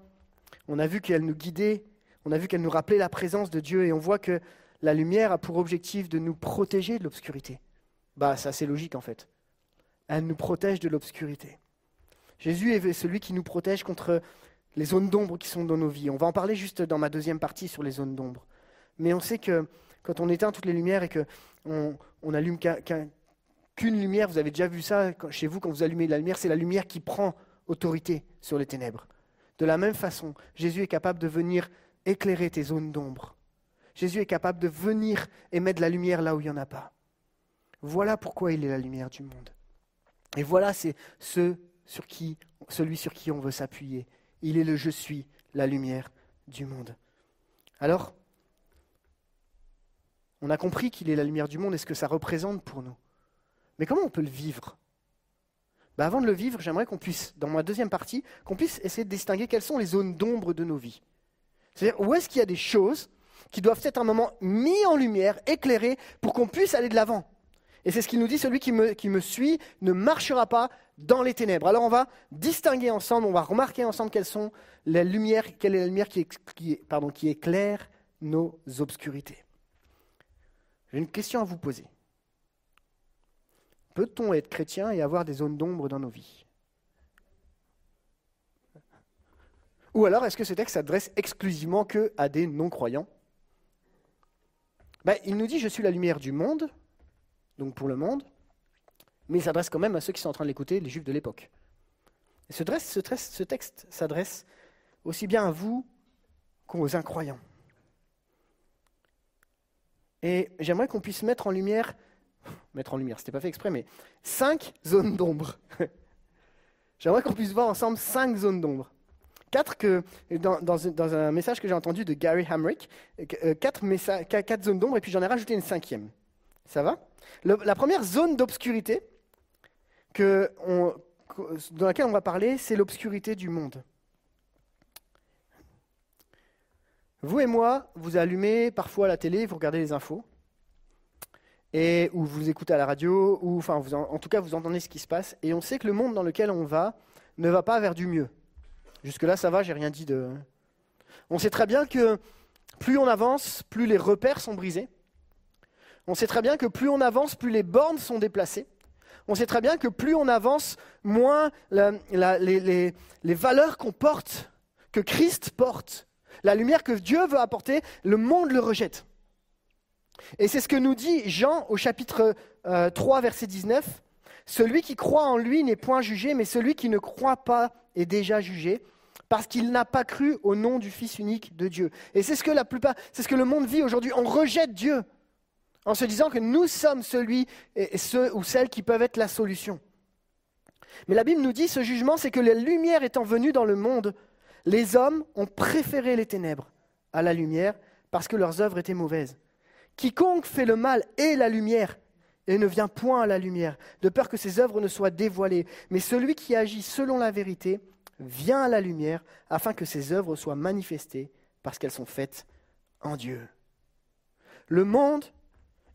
on a vu qu'elle nous guidait, on a vu qu'elle nous rappelait la présence de Dieu et on voit que la lumière a pour objectif de nous protéger de l'obscurité. Bah, c'est assez logique en fait. Elle nous protège de l'obscurité. Jésus est celui qui nous protège contre les zones d'ombre qui sont dans nos vies. On va en parler juste dans ma deuxième partie sur les zones d'ombre. Mais on sait que quand on éteint toutes les lumières et qu'on on allume qu'une lumière, vous avez déjà vu ça chez vous quand vous allumez la lumière, c'est la lumière qui prend autorité sur les ténèbres. De la même façon, Jésus est capable de venir éclairer tes zones d'ombre. Jésus est capable de venir et mettre de la lumière là où il n'y en a pas. Voilà pourquoi il est la lumière du monde. Et voilà, c'est ce sur qui, celui sur qui on veut s'appuyer. Il est le je suis, la lumière du monde. Alors, on a compris qu'il est la lumière du monde et ce que ça représente pour nous. Mais comment on peut le vivre? Bah, Avant de le vivre, j'aimerais qu'on puisse, dans ma deuxième partie, qu'on puisse essayer de distinguer quelles sont les zones d'ombre de nos vies. C'est-à-dire où est-ce qu'il y a des choses qui doivent être un moment mis en lumière, éclairées, pour qu'on puisse aller de l'avant? Et c'est ce qu'il nous dit, celui qui me, suit ne marchera pas dans les ténèbres. Alors on va distinguer ensemble, on va remarquer ensemble quelles sont quelle est la lumière qui éclaire nos obscurités. J'ai une question à vous poser. Peut-on être chrétien et avoir des zones d'ombre dans nos vies? Ou alors est-ce que ce texte s'adresse exclusivement que à des non-croyants? Ben, Il nous dit Je suis la lumière du monde, donc pour le monde, mais il s'adresse quand même à ceux qui sont en train de l'écouter, les juifs de l'époque. Ce, ce texte s'adresse aussi bien à vous qu'aux incroyants. Et j'aimerais qu'on puisse mettre en lumière, mettre en lumière, c'était pas fait exprès, mais cinq zones d'ombre. j'aimerais qu'on puisse voir ensemble cinq zones d'ombre. Quatre que, dans, un message que j'ai entendu de Gary Hamrick, euh, quatre, quatre zones d'ombre, et puis j'en ai rajouté une cinquième. Ça va? La première zone d'obscurité, dans laquelle on va parler, c'est l'obscurité du monde. Vous et moi, vous allumez parfois la télé, vous regardez les infos, ou vous écoutez à la radio, ou enfin, en, tout cas, vous entendez ce qui se passe, et on sait que le monde dans lequel on va ne va pas vers du mieux. Jusque-là, ça va, j'ai rien dit de. On sait très bien que plus on avance, plus les repères sont brisés. On sait très bien que plus on avance, plus les bornes sont déplacées on sait très bien que plus on avance, moins les, valeurs qu'on porte, que Christ porte, la lumière que Dieu veut apporter, le monde le rejette. Et c'est ce que nous dit Jean au chapitre 3, euh, verset 19. Celui qui croit en lui n'est point jugé, mais celui qui ne croit pas est déjà jugé, parce qu'il n'a pas cru au nom du Fils unique de Dieu. Et c'est ce que la plupart, c'est ce que le monde vit aujourd'hui. On rejette Dieu en se disant que nous sommes celui et ceux ou celles qui peuvent être la solution. Mais la Bible nous dit ce jugement, c'est que la lumière étant venue dans le monde, les hommes ont préféré les ténèbres à la lumière parce que leurs œuvres étaient mauvaises. Quiconque fait le mal est la lumière et ne vient point à la lumière, de peur que ses œuvres ne soient dévoilées. Mais celui qui agit selon la vérité vient à la lumière afin que ses œuvres soient manifestées parce qu'elles sont faites en Dieu. Le monde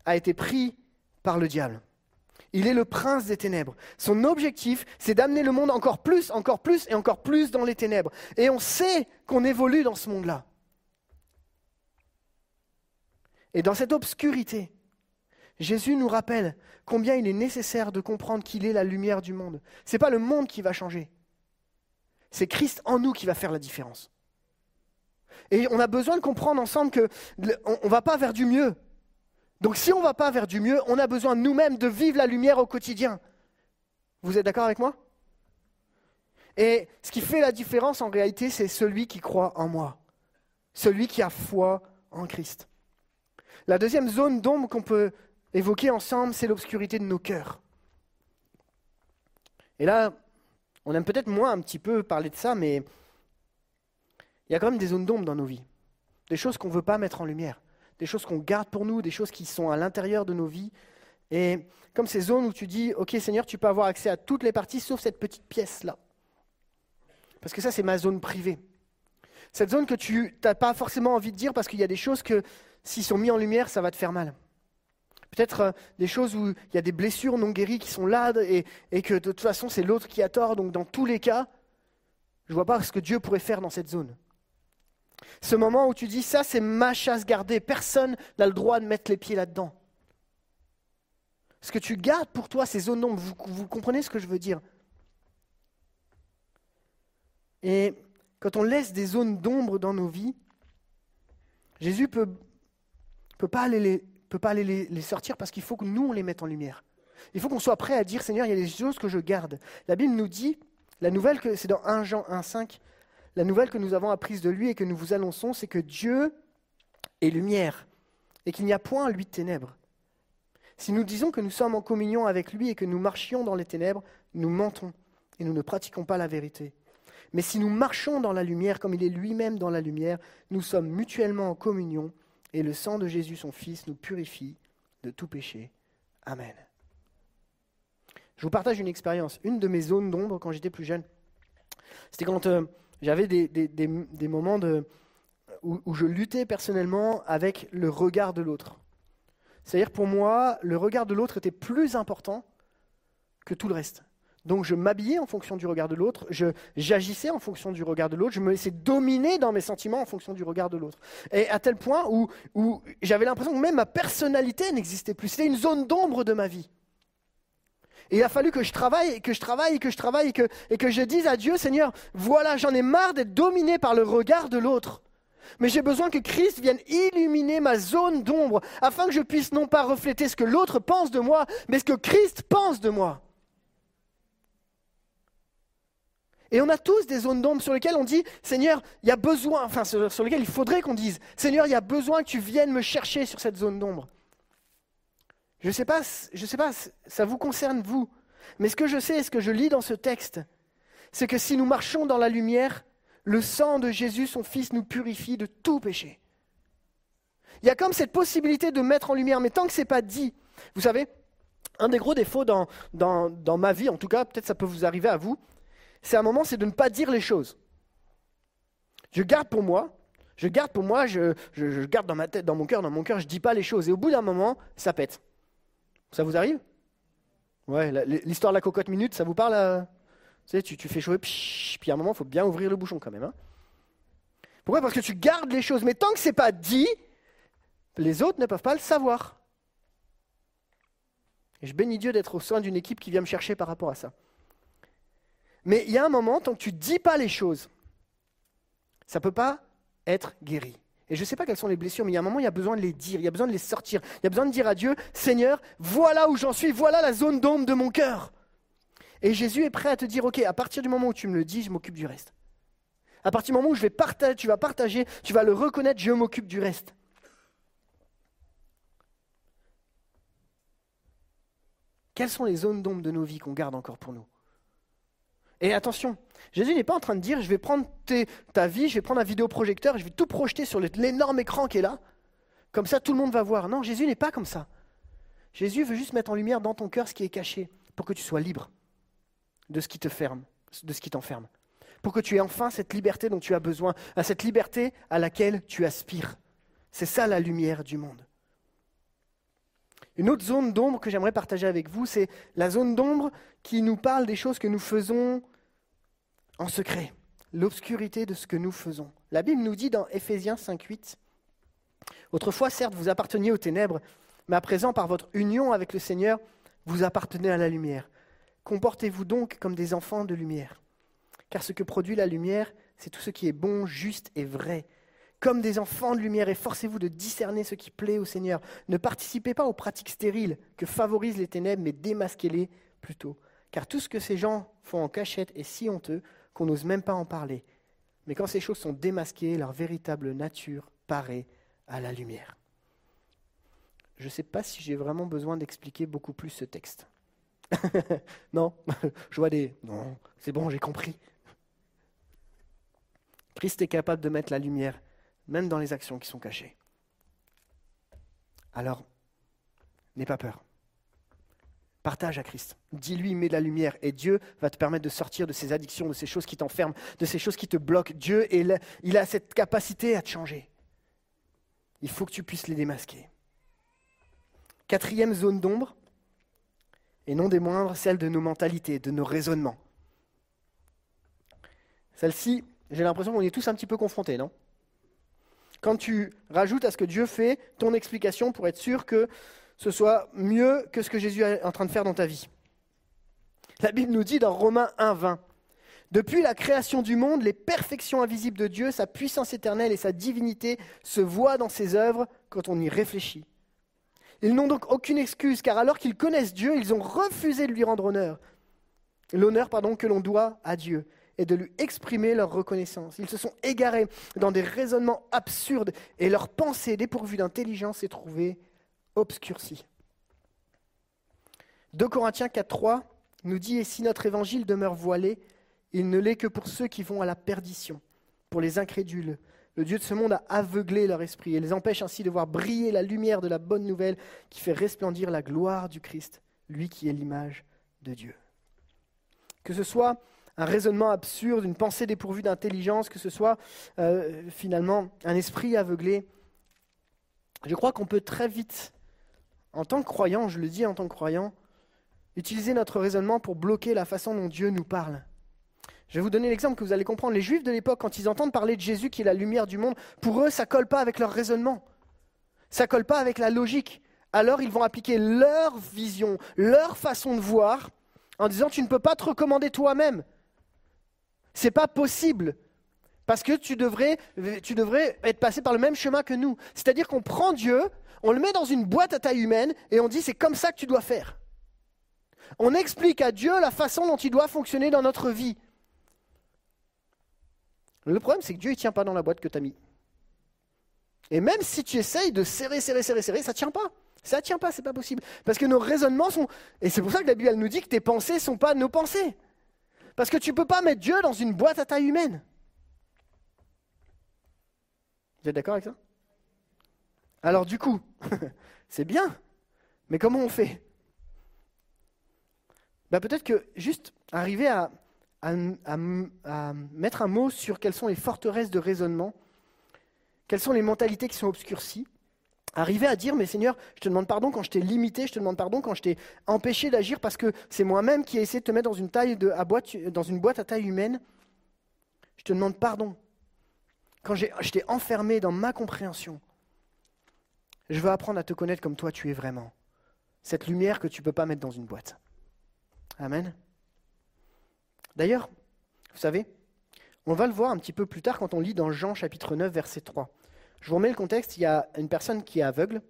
a été pris par le diable. Il est le prince des ténèbres. Son objectif, c'est d'amener le monde encore plus, encore plus et encore plus dans les ténèbres. Et on sait qu'on évolue dans ce monde-là. Et dans cette obscurité, Jésus nous rappelle combien il est nécessaire de comprendre qu'il est la lumière du monde. Ce n'est pas le monde qui va changer. C'est Christ en nous qui va faire la différence. Et on a besoin de comprendre ensemble qu'on ne va pas vers du mieux. Donc si on ne va pas vers du mieux, on a besoin nous-mêmes de vivre la lumière au quotidien. Vous êtes d'accord avec moi? Et ce qui fait la différence en réalité, c'est celui qui croit en moi, celui qui a foi en Christ. La deuxième zone d'ombre qu'on peut évoquer ensemble, c'est l'obscurité de nos cœurs. Et là, on aime peut-être moins un petit peu parler de ça, mais il y a quand même des zones d'ombre dans nos vies, des choses qu'on ne veut pas mettre en lumière, des choses qu'on garde pour nous, des choses qui sont à l'intérieur de nos vies. Et comme ces zones où tu dis, OK Seigneur, tu peux avoir accès à toutes les parties sauf cette petite pièce-là. Parce que ça, c'est ma zone privée. Cette zone que tu n'as pas forcément envie de dire parce qu'il y a des choses que, s'ils sont mis en lumière, ça va te faire mal. Peut-être euh, des choses où il y a des blessures non guéries qui sont là et, et que de toute façon, c'est l'autre qui a tort. Donc, dans tous les cas, je ne vois pas ce que Dieu pourrait faire dans cette zone. Ce moment où tu dis, ça c'est ma chasse gardée, personne n'a le droit de mettre les pieds là-dedans. Ce que tu gardes pour toi, ces zones d'ombre, vous, comprenez ce que je veux dire? Et quand on laisse des zones d'ombre dans nos vies, Jésus ne peut, peut pas aller, les, peut pas les, sortir parce qu'il faut que nous, on les mette en lumière. Il faut qu'on soit prêt à dire, Seigneur, il y a des choses que je garde. La Bible nous dit, la nouvelle, c'est dans 1 Jean 1,5, la nouvelle que nous avons apprise de lui et que nous vous annonçons, c'est que Dieu est lumière et qu'il n'y a point lui de ténèbres. Si nous disons que nous sommes en communion avec lui et que nous marchions dans les ténèbres, nous mentons et nous ne pratiquons pas la vérité. Mais si nous marchons dans la lumière comme il est lui-même dans la lumière, nous sommes mutuellement en communion et le sang de Jésus, son Fils, nous purifie de tout péché. Amen. Je vous partage une expérience. Une de mes zones d'ombre quand j'étais plus jeune, c'était quand euh, j'avais des, moments où, je luttais personnellement avec le regard de l'autre. C'est-à-dire pour moi, le regard de l'autre était plus important que tout le reste. Donc je m'habillais en fonction du regard de l'autre, j'agissais en fonction du regard de l'autre, je me laissais dominer dans mes sentiments en fonction du regard de l'autre. Et à tel point où, où j'avais l'impression que même ma personnalité n'existait plus. C'était une zone d'ombre de ma vie. Et il a fallu que je travaille, que je travaille, que je travaille, et que, et que je dise à Dieu, Seigneur, voilà, j'en ai marre d'être dominé par le regard de l'autre. Mais j'ai besoin que Christ vienne illuminer ma zone d'ombre, afin que je puisse non pas refléter ce que l'autre pense de moi, mais ce que Christ pense de moi. Et on a tous des zones d'ombre sur lesquelles on dit, Seigneur, il y a besoin, enfin sur, sur lesquelles il faudrait qu'on dise, Seigneur, il y a besoin que tu viennes me chercher sur cette zone d'ombre. Je ne sais, pas, ça vous concerne vous, mais ce que je sais et ce que je lis dans ce texte, c'est que si nous marchons dans la lumière, le sang de Jésus, son Fils, nous purifie de tout péché. Il y a comme cette possibilité de mettre en lumière, mais tant que ce n'est pas dit, vous savez, un des gros défauts dans, dans, ma vie, en tout cas, peut-être ça peut vous arriver à vous, c'est un moment, c'est de ne pas dire les choses. Je garde pour moi, je garde pour moi, je, je, garde dans ma tête, dans mon cœur, dans mon cœur, je ne dis pas les choses. Et au bout d'un moment, ça pète. Ça vous arrive? Ouais, l'histoire de la cocotte minute, ça vous parle euh? Tu sais, tu, fais chauffer, puis à un moment, il faut bien ouvrir le bouchon quand même. Hein Pourquoi? Parce que tu gardes les choses. Mais tant que ce n'est pas dit, les autres ne peuvent pas le savoir. Et je bénis Dieu d'être au sein d'une équipe qui vient me chercher par rapport à ça. Mais il y a un moment, tant que tu ne dis pas les choses, ça ne peut pas être guéri. Et je ne sais pas quelles sont les blessures, mais il y a un moment, il y a besoin de les dire, il y a besoin de les sortir. Il y a besoin de dire à Dieu, Seigneur, voilà où j'en suis, voilà la zone d'ombre de mon cœur. Et Jésus est prêt à te dire, ok, à partir du moment où tu me le dis, je m'occupe du reste. À partir du moment où je vais partager, tu vas partager, tu vas le reconnaître, je m'occupe du reste. Quelles sont les zones d'ombre de nos vies qu'on garde encore pour nous? Et attention, Jésus n'est pas en train de dire, je vais prendre ta vie, je vais prendre un vidéoprojecteur, je vais tout projeter sur l'énorme écran qui est là. Comme ça, tout le monde va voir. Non, Jésus n'est pas comme ça. Jésus veut juste mettre en lumière dans ton cœur ce qui est caché, pour que tu sois libre de ce qui te ferme, de ce qui t'enferme. Pour que tu aies enfin cette liberté dont tu as besoin, à cette liberté à laquelle tu aspires. C'est ça la lumière du monde. Une autre zone d'ombre que j'aimerais partager avec vous, c'est la zone d'ombre qui nous parle des choses que nous faisons en secret, l'obscurité de ce que nous faisons. La Bible nous dit dans Éphésiens 5.8, Autrefois, certes, vous apparteniez aux ténèbres, mais à présent, par votre union avec le Seigneur, vous appartenez à la lumière. Comportez-vous donc comme des enfants de lumière. Car ce que produit la lumière, c'est tout ce qui est bon, juste et vrai. Comme des enfants de lumière, efforcez-vous de discerner ce qui plaît au Seigneur. Ne participez pas aux pratiques stériles que favorisent les ténèbres, mais démasquez-les plutôt. Car tout ce que ces gens font en cachette est si honteux qu'on n'ose même pas en parler. Mais quand ces choses sont démasquées, leur véritable nature paraît à la lumière. Je ne sais pas si j'ai vraiment besoin d'expliquer beaucoup plus ce texte. non, je vois des... Non, c'est bon, j'ai compris. Christ est capable de mettre la lumière, même dans les actions qui sont cachées. Alors, n'aie pas peur. Partage à Christ. Dis-lui, mets de la lumière. Et Dieu va te permettre de sortir de ces addictions, de ces choses qui t'enferment, de ces choses qui te bloquent. Dieu, il a cette capacité à te changer. Il faut que tu puisses les démasquer. Quatrième zone d'ombre, et non des moindres, celle de nos mentalités, de nos raisonnements. Celle-ci, j'ai l'impression qu'on est tous un petit peu confrontés, non? Quand tu rajoutes à ce que Dieu fait ton explication pour être sûr que ce soit mieux que ce que Jésus est en train de faire dans ta vie. La Bible nous dit dans Romains 1, 20, Depuis la création du monde, les perfections invisibles de Dieu, sa puissance éternelle et sa divinité se voient dans ses œuvres quand on y réfléchit. Ils n'ont donc aucune excuse, car alors qu'ils connaissent Dieu, ils ont refusé de lui rendre honneur. L'honneur, pardon, que l'on doit à Dieu et de lui exprimer leur reconnaissance. Ils se sont égarés dans des raisonnements absurdes et leur pensée dépourvue d'intelligence s'est trouvée obscurcie. 2 Corinthiens 4.3 nous dit, Et si notre évangile demeure voilé, il ne l'est que pour ceux qui vont à la perdition, pour les incrédules. Le Dieu de ce monde a aveuglé leur esprit et les empêche ainsi de voir briller la lumière de la bonne nouvelle qui fait resplendir la gloire du Christ, lui qui est l'image de Dieu. Que ce soit un raisonnement absurde, une pensée dépourvue d'intelligence, que ce soit euh, finalement un esprit aveuglé. Je crois qu'on peut très vite, en tant que croyant, je le dis en tant que croyant, utiliser notre raisonnement pour bloquer la façon dont Dieu nous parle. Je vais vous donner l'exemple que vous allez comprendre. Les Juifs de l'époque, quand ils entendent parler de Jésus qui est la lumière du monde, pour eux, ça ne colle pas avec leur raisonnement. Ça colle pas avec la logique. Alors ils vont appliquer leur vision, leur façon de voir, en disant tu ne peux pas te recommander toi-même. C'est pas possible. Parce que tu devrais, tu devrais être passé par le même chemin que nous. C'est-à-dire qu'on prend Dieu, on le met dans une boîte à taille humaine et on dit c'est comme ça que tu dois faire. On explique à Dieu la façon dont il doit fonctionner dans notre vie. Le problème, c'est que Dieu ne tient pas dans la boîte que tu as mis. Et même si tu essayes de serrer, serrer, serrer, serrer, ça ne tient pas. Ça ne tient pas, c'est pas possible. Parce que nos raisonnements sont. Et c'est pour ça que la Bible nous dit que tes pensées ne sont pas nos pensées. Parce que tu ne peux pas mettre Dieu dans une boîte à taille humaine. Vous êtes d'accord avec ça? Alors du coup, c'est bien, mais comment on fait? Ben, Peut-être que juste arriver à, mettre un mot sur quelles sont les forteresses de raisonnement, quelles sont les mentalités qui sont obscurcies, arriver à dire, mais Seigneur, je te demande pardon quand je t'ai limité, je te demande pardon quand je t'ai empêché d'agir parce que c'est moi-même qui ai essayé de te mettre dans une boîte à taille humaine. Je te demande pardon quand je t'ai enfermé dans ma compréhension. Je veux apprendre à te connaître comme toi tu es vraiment. Cette lumière que tu ne peux pas mettre dans une boîte. Amen. D'ailleurs, vous savez, on va le voir un petit peu plus tard quand on lit dans Jean chapitre 9, verset 3. Je vous remets le contexte, il y a une personne qui est aveugle,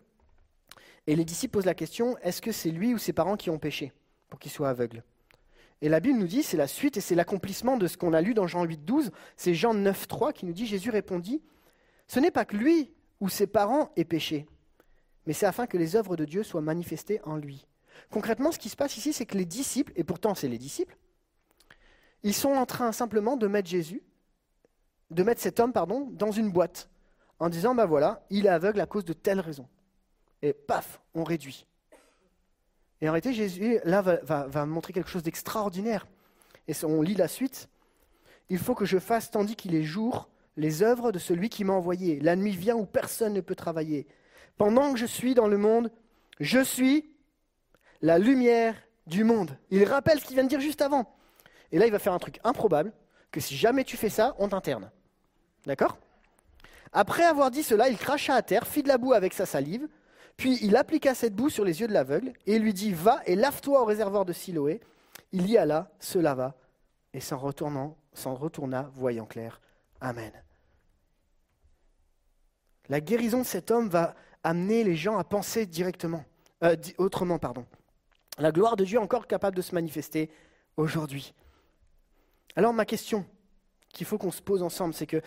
et les disciples posent la question, est-ce que c'est lui ou ses parents qui ont péché pour qu'il soit aveugle? Et la Bible nous dit, c'est la suite et c'est l'accomplissement de ce qu'on a lu dans Jean 8, 12, c'est Jean 9, 3 qui nous dit, Jésus répondit, ce n'est pas que lui ou ses parents aient péché, mais c'est afin que les œuvres de Dieu soient manifestées en lui. Concrètement, ce qui se passe ici, c'est que les disciples, et pourtant c'est les disciples, ils sont en train simplement de mettre Jésus, de mettre cet homme, pardon, dans une boîte en disant, ben voilà, il est aveugle à cause de telle raison. Et paf, on réduit. Et en réalité, Jésus, là, va, montrer quelque chose d'extraordinaire. Et on lit la suite. Il faut que je fasse, tandis qu'il est jour, les œuvres de celui qui m'a envoyé. La nuit vient où personne ne peut travailler. Pendant que je suis dans le monde, Je suis la lumière du monde. Il rappelle ce qu'il vient de dire juste avant. Et là, il va faire un truc improbable, que si jamais tu fais ça, on t'interne. D'accord? Après avoir dit cela, il cracha à terre, fit de la boue avec sa salive, puis il appliqua cette boue sur les yeux de l'aveugle, et lui dit, Va et lave-toi au réservoir de Siloé. Il y alla, se lava, et s'en retournant, s'en retourna, voyant clair. Amen. La guérison de cet homme va amener les gens à penser directement, euh, autrement, pardon. La gloire de Dieu est encore capable de se manifester aujourd'hui. Alors ma question qu'il faut qu'on se pose ensemble, c'est que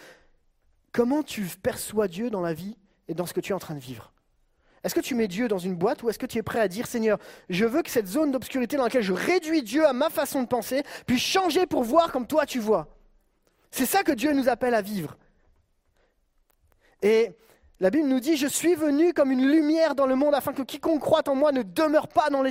comment tu perçois Dieu dans la vie et dans ce que tu es en train de vivre? Est-ce que tu mets Dieu dans une boîte ou est-ce que tu es prêt à dire Seigneur, je veux que cette zone d'obscurité dans laquelle je réduis Dieu à ma façon de penser puisse changer pour voir comme toi tu vois? C'est ça que Dieu nous appelle à vivre. Et la Bible nous dit, je suis venu comme une lumière dans le monde afin que quiconque croit en moi ne demeure pas dans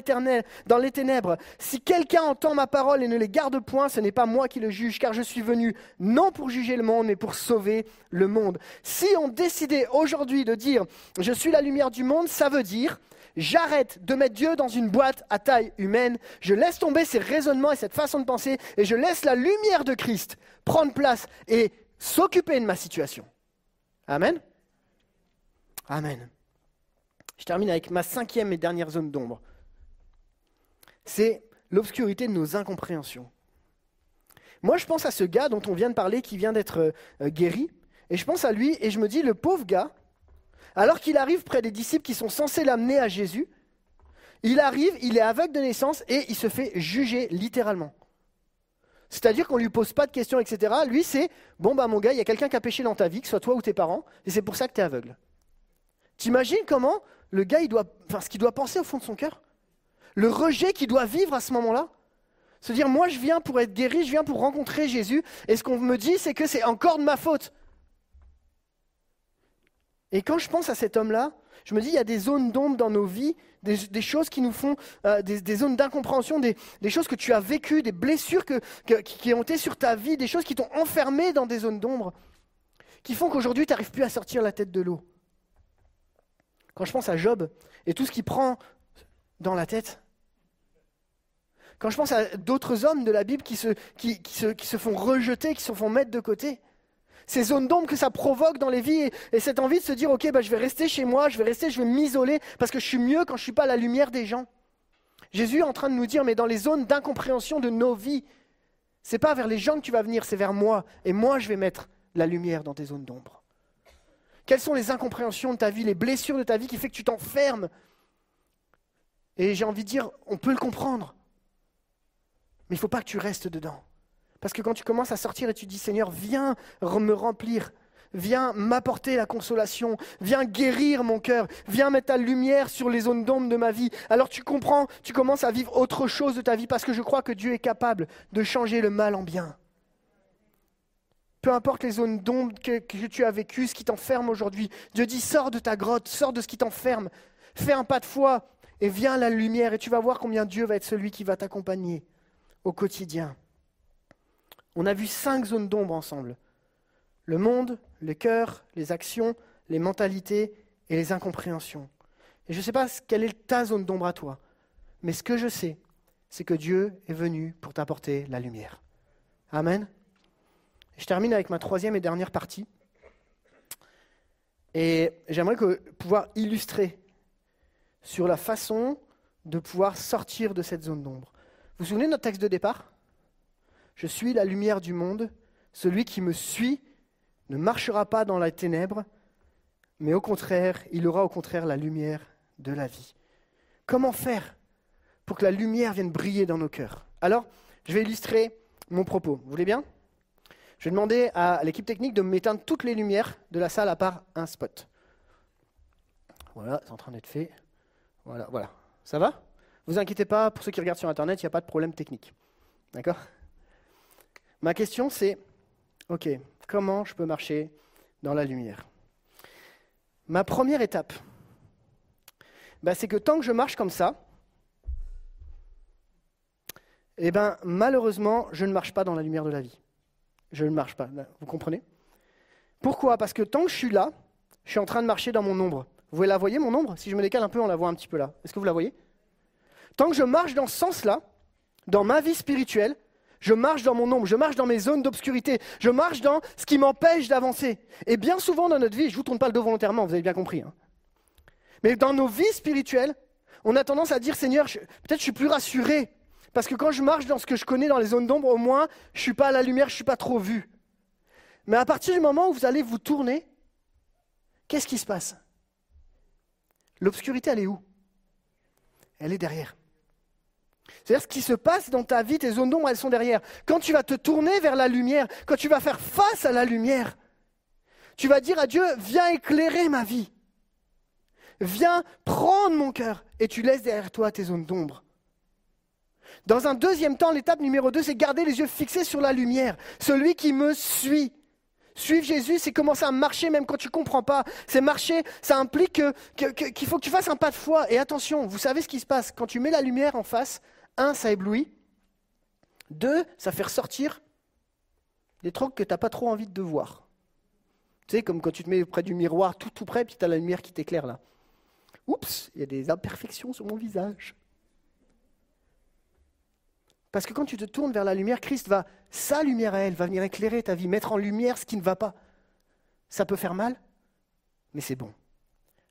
dans les ténèbres. Si quelqu'un entend ma parole et ne les garde point, ce n'est pas moi qui le juge, car je suis venu non pour juger le monde, mais pour sauver le monde. Si on décidait aujourd'hui de dire, je suis la lumière du monde, ça veut dire, j'arrête de mettre Dieu dans une boîte à taille humaine, je laisse tomber ces raisonnements et cette façon de penser, et je laisse la lumière de Christ prendre place et s'occuper de ma situation. Amen. Amen. Je termine avec ma cinquième et dernière zone d'ombre. C'est l'obscurité de nos incompréhensions. Moi, je pense à ce gars dont on vient de parler, qui vient d'être euh, guéri, et je pense à lui, et je me dis, le pauvre gars, alors qu'il arrive près des disciples qui sont censés l'amener à Jésus, il arrive, il est aveugle de naissance, et il se fait juger littéralement. C'est-à-dire qu'on ne lui pose pas de questions, etc. Lui, c'est, bon, bah mon gars, il y a quelqu'un qui a péché dans ta vie, que ce soit toi ou tes parents, et c'est pour ça que tu es aveugle. T'imagines comment le gars, doit, enfin, ce qu'il doit penser au fond de son cœur? Le rejet qu'il doit vivre à ce moment-là? Se dire, moi je viens pour être guéri, je viens pour rencontrer Jésus, et ce qu'on me dit, c'est que c'est encore de ma faute. Et quand je pense à cet homme-là, je me dis, il y a des zones d'ombre dans nos vies, des, choses qui nous font, euh, des, zones d'incompréhension, des, choses que tu as vécues, des blessures qui ont été sur ta vie, des choses qui t'ont enfermé dans des zones d'ombre, qui font qu'aujourd'hui, tu n'arrives plus à sortir la tête de l'eau. Quand je pense à Job et tout ce qu'il prend dans la tête, quand je pense à d'autres hommes de la Bible qui se, font rejeter, qui se font mettre de côté, ces zones d'ombre que ça provoque dans les vies et, cette envie de se dire, ok, bah, je vais rester chez moi, je vais rester, je vais m'isoler parce que je suis mieux quand je ne suis pas la lumière des gens. Jésus est en train de nous dire, mais dans les zones d'incompréhension de nos vies, c'est pas vers les gens que tu vas venir, c'est vers moi. Et moi, je vais mettre la lumière dans tes zones d'ombre. Quelles sont les incompréhensions de ta vie, les blessures de ta vie qui fait que tu t'enfermes Et j'ai envie de dire, on peut le comprendre. Mais il ne faut pas que tu restes dedans. Parce que quand tu commences à sortir et tu dis, Seigneur, viens me remplir, viens m'apporter la consolation, viens guérir mon cœur, viens mettre ta lumière sur les zones d'ombre de ma vie, alors tu comprends, tu commences à vivre autre chose de ta vie parce que je crois que Dieu est capable de changer le mal en bien. Peu importe les zones d'ombre que, tu as vécues, ce qui t'enferme aujourd'hui. Dieu dit, sors de ta grotte, sors de ce qui t'enferme. Fais un pas de foi et viens à la lumière et tu vas voir combien Dieu va être celui qui va t'accompagner au quotidien. On a vu cinq zones d'ombre ensemble. Le monde, le cœur, les actions, les mentalités et les incompréhensions. Et je ne sais pas quelle est ta zone d'ombre à toi, mais ce que je sais, c'est que Dieu est venu pour t'apporter la lumière. Amen. Je termine avec ma troisième et dernière partie. Et j'aimerais pouvoir illustrer sur la façon de pouvoir sortir de cette zone d'ombre. Vous vous souvenez de notre texte de départ? Je suis la lumière du monde. Celui qui me suit ne marchera pas dans la ténèbre, mais au contraire, il aura au contraire la lumière de la vie. Comment faire pour que la lumière vienne briller dans nos cœurs? Alors, je vais illustrer mon propos. Vous voulez bien? Je vais demander à l'équipe technique de m'éteindre toutes les lumières de la salle à part un spot. Voilà, c'est en train d'être fait. Voilà, voilà. Ça va? Vous inquiétez pas, pour ceux qui regardent sur Internet, il n'y a pas de problème technique. D'accord? Ma question c'est, ok, comment je peux marcher dans la lumière? Ma première étape, bah, c'est que tant que je marche comme ça, eh ben, malheureusement, je ne marche pas dans la lumière de la vie je ne marche pas. Vous comprenez? Pourquoi? Parce que tant que je suis là, je suis en train de marcher dans mon ombre. Vous la voyez, mon ombre? Si je me décale un peu, on la voit un petit peu là. Est-ce que vous la voyez? Tant que je marche dans ce sens-là, dans ma vie spirituelle, je marche dans mon ombre, je marche dans mes zones d'obscurité, je marche dans ce qui m'empêche d'avancer. Et bien souvent dans notre vie, je ne vous tourne pas le dos volontairement, vous avez bien compris. Hein. Mais dans nos vies spirituelles, on a tendance à dire Seigneur, peut-être je suis plus rassuré. Parce que quand je marche dans ce que je connais dans les zones d'ombre, au moins, je ne suis pas à la lumière, je ne suis pas trop vu. Mais à partir du moment où vous allez vous tourner, qu'est-ce qui se passe? L'obscurité, elle est où? Elle est derrière. C'est-à-dire ce qui se passe dans ta vie, tes zones d'ombre, elles sont derrière. Quand tu vas te tourner vers la lumière, quand tu vas faire face à la lumière, tu vas dire à Dieu, viens éclairer ma vie. Viens prendre mon cœur et tu laisses derrière toi tes zones d'ombre. Dans un deuxième temps, l'étape numéro deux, c'est garder les yeux fixés sur la lumière, celui qui me suit. Suivre Jésus, c'est commencer à marcher même quand tu ne comprends pas. C'est marcher, ça implique qu'il faut que tu fasses un pas de foi. Et attention, vous savez ce qui se passe. Quand tu mets la lumière en face, un, ça éblouit. Deux, ça fait ressortir des trucs que tu n'as pas trop envie de voir. Tu sais, comme quand tu te mets près du miroir, tout tout près, puis tu as la lumière qui t'éclaire là. Oups, il y a des imperfections sur mon visage. Parce que quand tu te tournes vers la lumière, Christ va, sa lumière à elle, va venir éclairer ta vie, mettre en lumière ce qui ne va pas. Ça peut faire mal, mais c'est bon.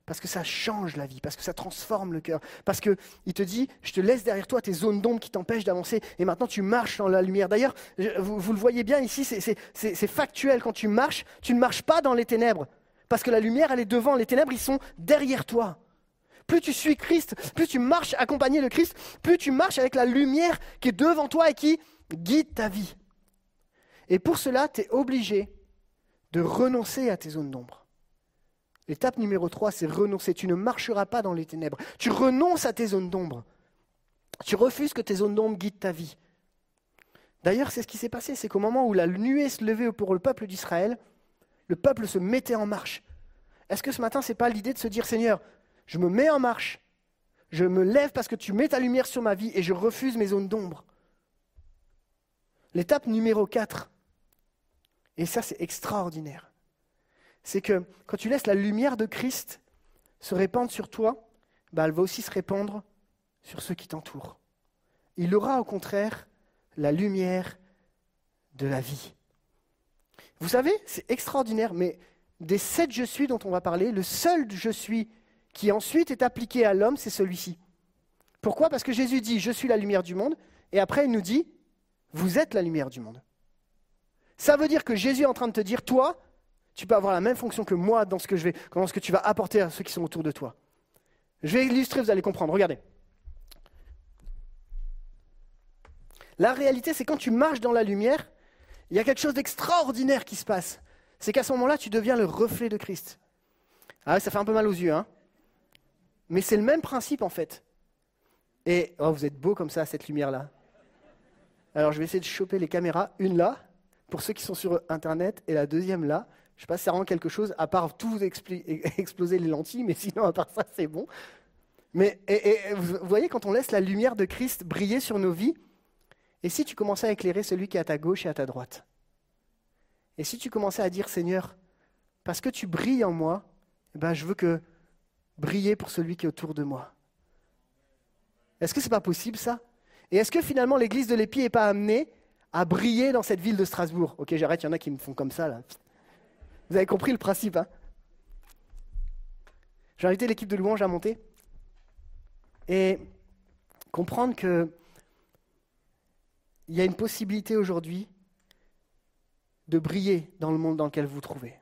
Parce que ça change la vie, parce que ça transforme le cœur. Parce qu'il te dit, je te laisse derrière toi tes zones d'ombre qui t'empêchent d'avancer, et maintenant tu marches dans la lumière. D'ailleurs, vous, vous, le voyez bien ici, c'est factuel. Quand tu marches, tu ne marches pas dans les ténèbres. Parce que la lumière, elle est devant, les ténèbres, ils sont derrière toi. Plus tu suis Christ, plus tu marches accompagné de Christ, plus tu marches avec la lumière qui est devant toi et qui guide ta vie. Et pour cela, tu es obligé de renoncer à tes zones d'ombre. L'étape numéro 3, c'est renoncer. Tu ne marcheras pas dans les ténèbres. Tu renonces à tes zones d'ombre. Tu refuses que tes zones d'ombre guident ta vie. D'ailleurs, c'est ce qui s'est passé. C'est qu'au moment où la nuée se levait pour le peuple d'Israël, le peuple se mettait en marche. Est-ce que ce matin, ce n'est pas l'idée de se dire, Seigneur, je me mets en marche, je me lève parce que tu mets ta lumière sur ma vie et je refuse mes zones d'ombre. L'étape numéro 4, et ça c'est extraordinaire, c'est que quand tu laisses la lumière de Christ se répandre sur toi, bah, elle va aussi se répandre sur ceux qui t'entourent. Il aura au contraire la lumière de la vie. Vous savez, c'est extraordinaire, mais des sept je suis dont on va parler, le seul je suis qui ensuite est appliqué à l'homme, c'est celui-ci. Pourquoi? Parce que Jésus dit, je suis la lumière du monde, et après il nous dit, vous êtes la lumière du monde. Ça veut dire que Jésus est en train de te dire, toi, tu peux avoir la même fonction que moi dans ce que, tu vas apporter à ceux qui sont autour de toi. Je vais illustrer, vous allez comprendre. Regardez. La réalité, c'est quand tu marches dans la lumière, il y a quelque chose d'extraordinaire qui se passe. C'est qu'à ce moment-là, tu deviens le reflet de Christ. Ah, ça fait un peu mal aux yeux, hein mais c'est le même principe en fait. Et oh, vous êtes beau comme ça, cette lumière-là. Alors je vais essayer de choper les caméras. Une là, pour ceux qui sont sur Internet, et la deuxième là. Je ne sais pas si ça rend quelque chose, à part tout vous exploser les lentilles, mais sinon, à part ça, c'est bon. Mais vous voyez, quand on laisse la lumière de Christ briller sur nos vies, et si tu commençais à éclairer celui qui est à ta gauche et à ta droite? Et si tu commençais à dire, Seigneur, parce que tu brilles en moi, eh ben, je veux que briller pour celui qui est autour de moi. Est-ce que ce n'est pas possible ça? Et est-ce que finalement l'église de l'Épi n'est pas amenée à briller dans cette ville de Strasbourg? Ok, j'arrête, il y en a qui me font comme ça là. Vous avez compris le principe, hein? J'ai invité l'équipe de louange à monter et comprendre que il y a une possibilité aujourd'hui de briller dans le monde dans lequel vous vous trouvez.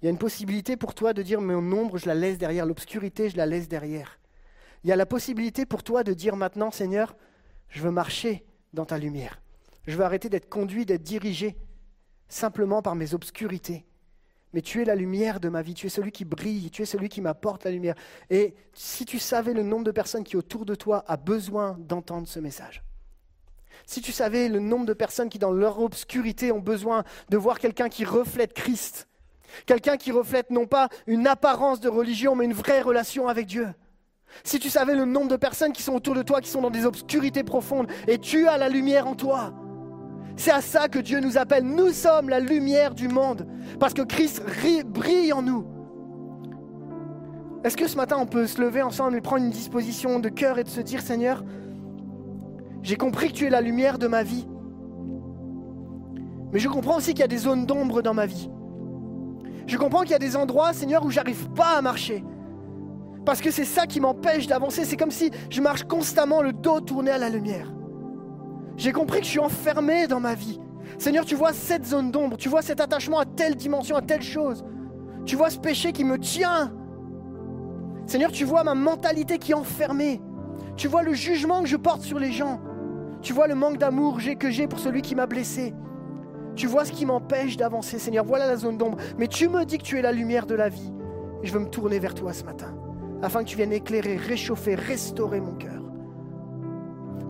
Il y a une possibilité pour toi de dire mon ombre, je la laisse derrière, l'obscurité, je la laisse derrière. Il y a la possibilité pour toi de dire maintenant, Seigneur, je veux marcher dans ta lumière. Je veux arrêter d'être conduit, d'être dirigé simplement par mes obscurités. Mais tu es la lumière de ma vie, tu es celui qui brille, tu es celui qui m'apporte la lumière. Et si tu savais le nombre de personnes qui autour de toi a besoin d'entendre ce message, si tu savais le nombre de personnes qui dans leur obscurité ont besoin de voir quelqu'un qui reflète Christ, Quelqu'un qui reflète non pas une apparence de religion, mais une vraie relation avec Dieu. Si tu savais le nombre de personnes qui sont autour de toi, qui sont dans des obscurités profondes, et tu as la lumière en toi. C'est à ça que Dieu nous appelle. Nous sommes la lumière du monde, parce que Christ brille en nous. Est-ce que ce matin on peut se lever ensemble et prendre une disposition de cœur et de se dire Seigneur, j'ai compris que tu es la lumière de ma vie. Mais je comprends aussi qu'il y a des zones d'ombre dans ma vie. Je comprends qu'il y a des endroits, Seigneur, où j'arrive pas à marcher. Parce que c'est ça qui m'empêche d'avancer. C'est comme si je marche constamment le dos tourné à la lumière. J'ai compris que je suis enfermé dans ma vie. Seigneur, tu vois cette zone d'ombre, tu vois cet attachement à telle dimension, à telle chose. Tu vois ce péché qui me tient. Seigneur, tu vois ma mentalité qui est enfermée. Tu vois le jugement que je porte sur les gens. Tu vois le manque d'amour que j'ai pour celui qui m'a blessé. Tu vois ce qui m'empêche d'avancer, Seigneur. Voilà la zone d'ombre. Mais tu me dis que tu es la lumière de la vie. Et je veux me tourner vers toi ce matin, afin que tu viennes éclairer, réchauffer, restaurer mon cœur.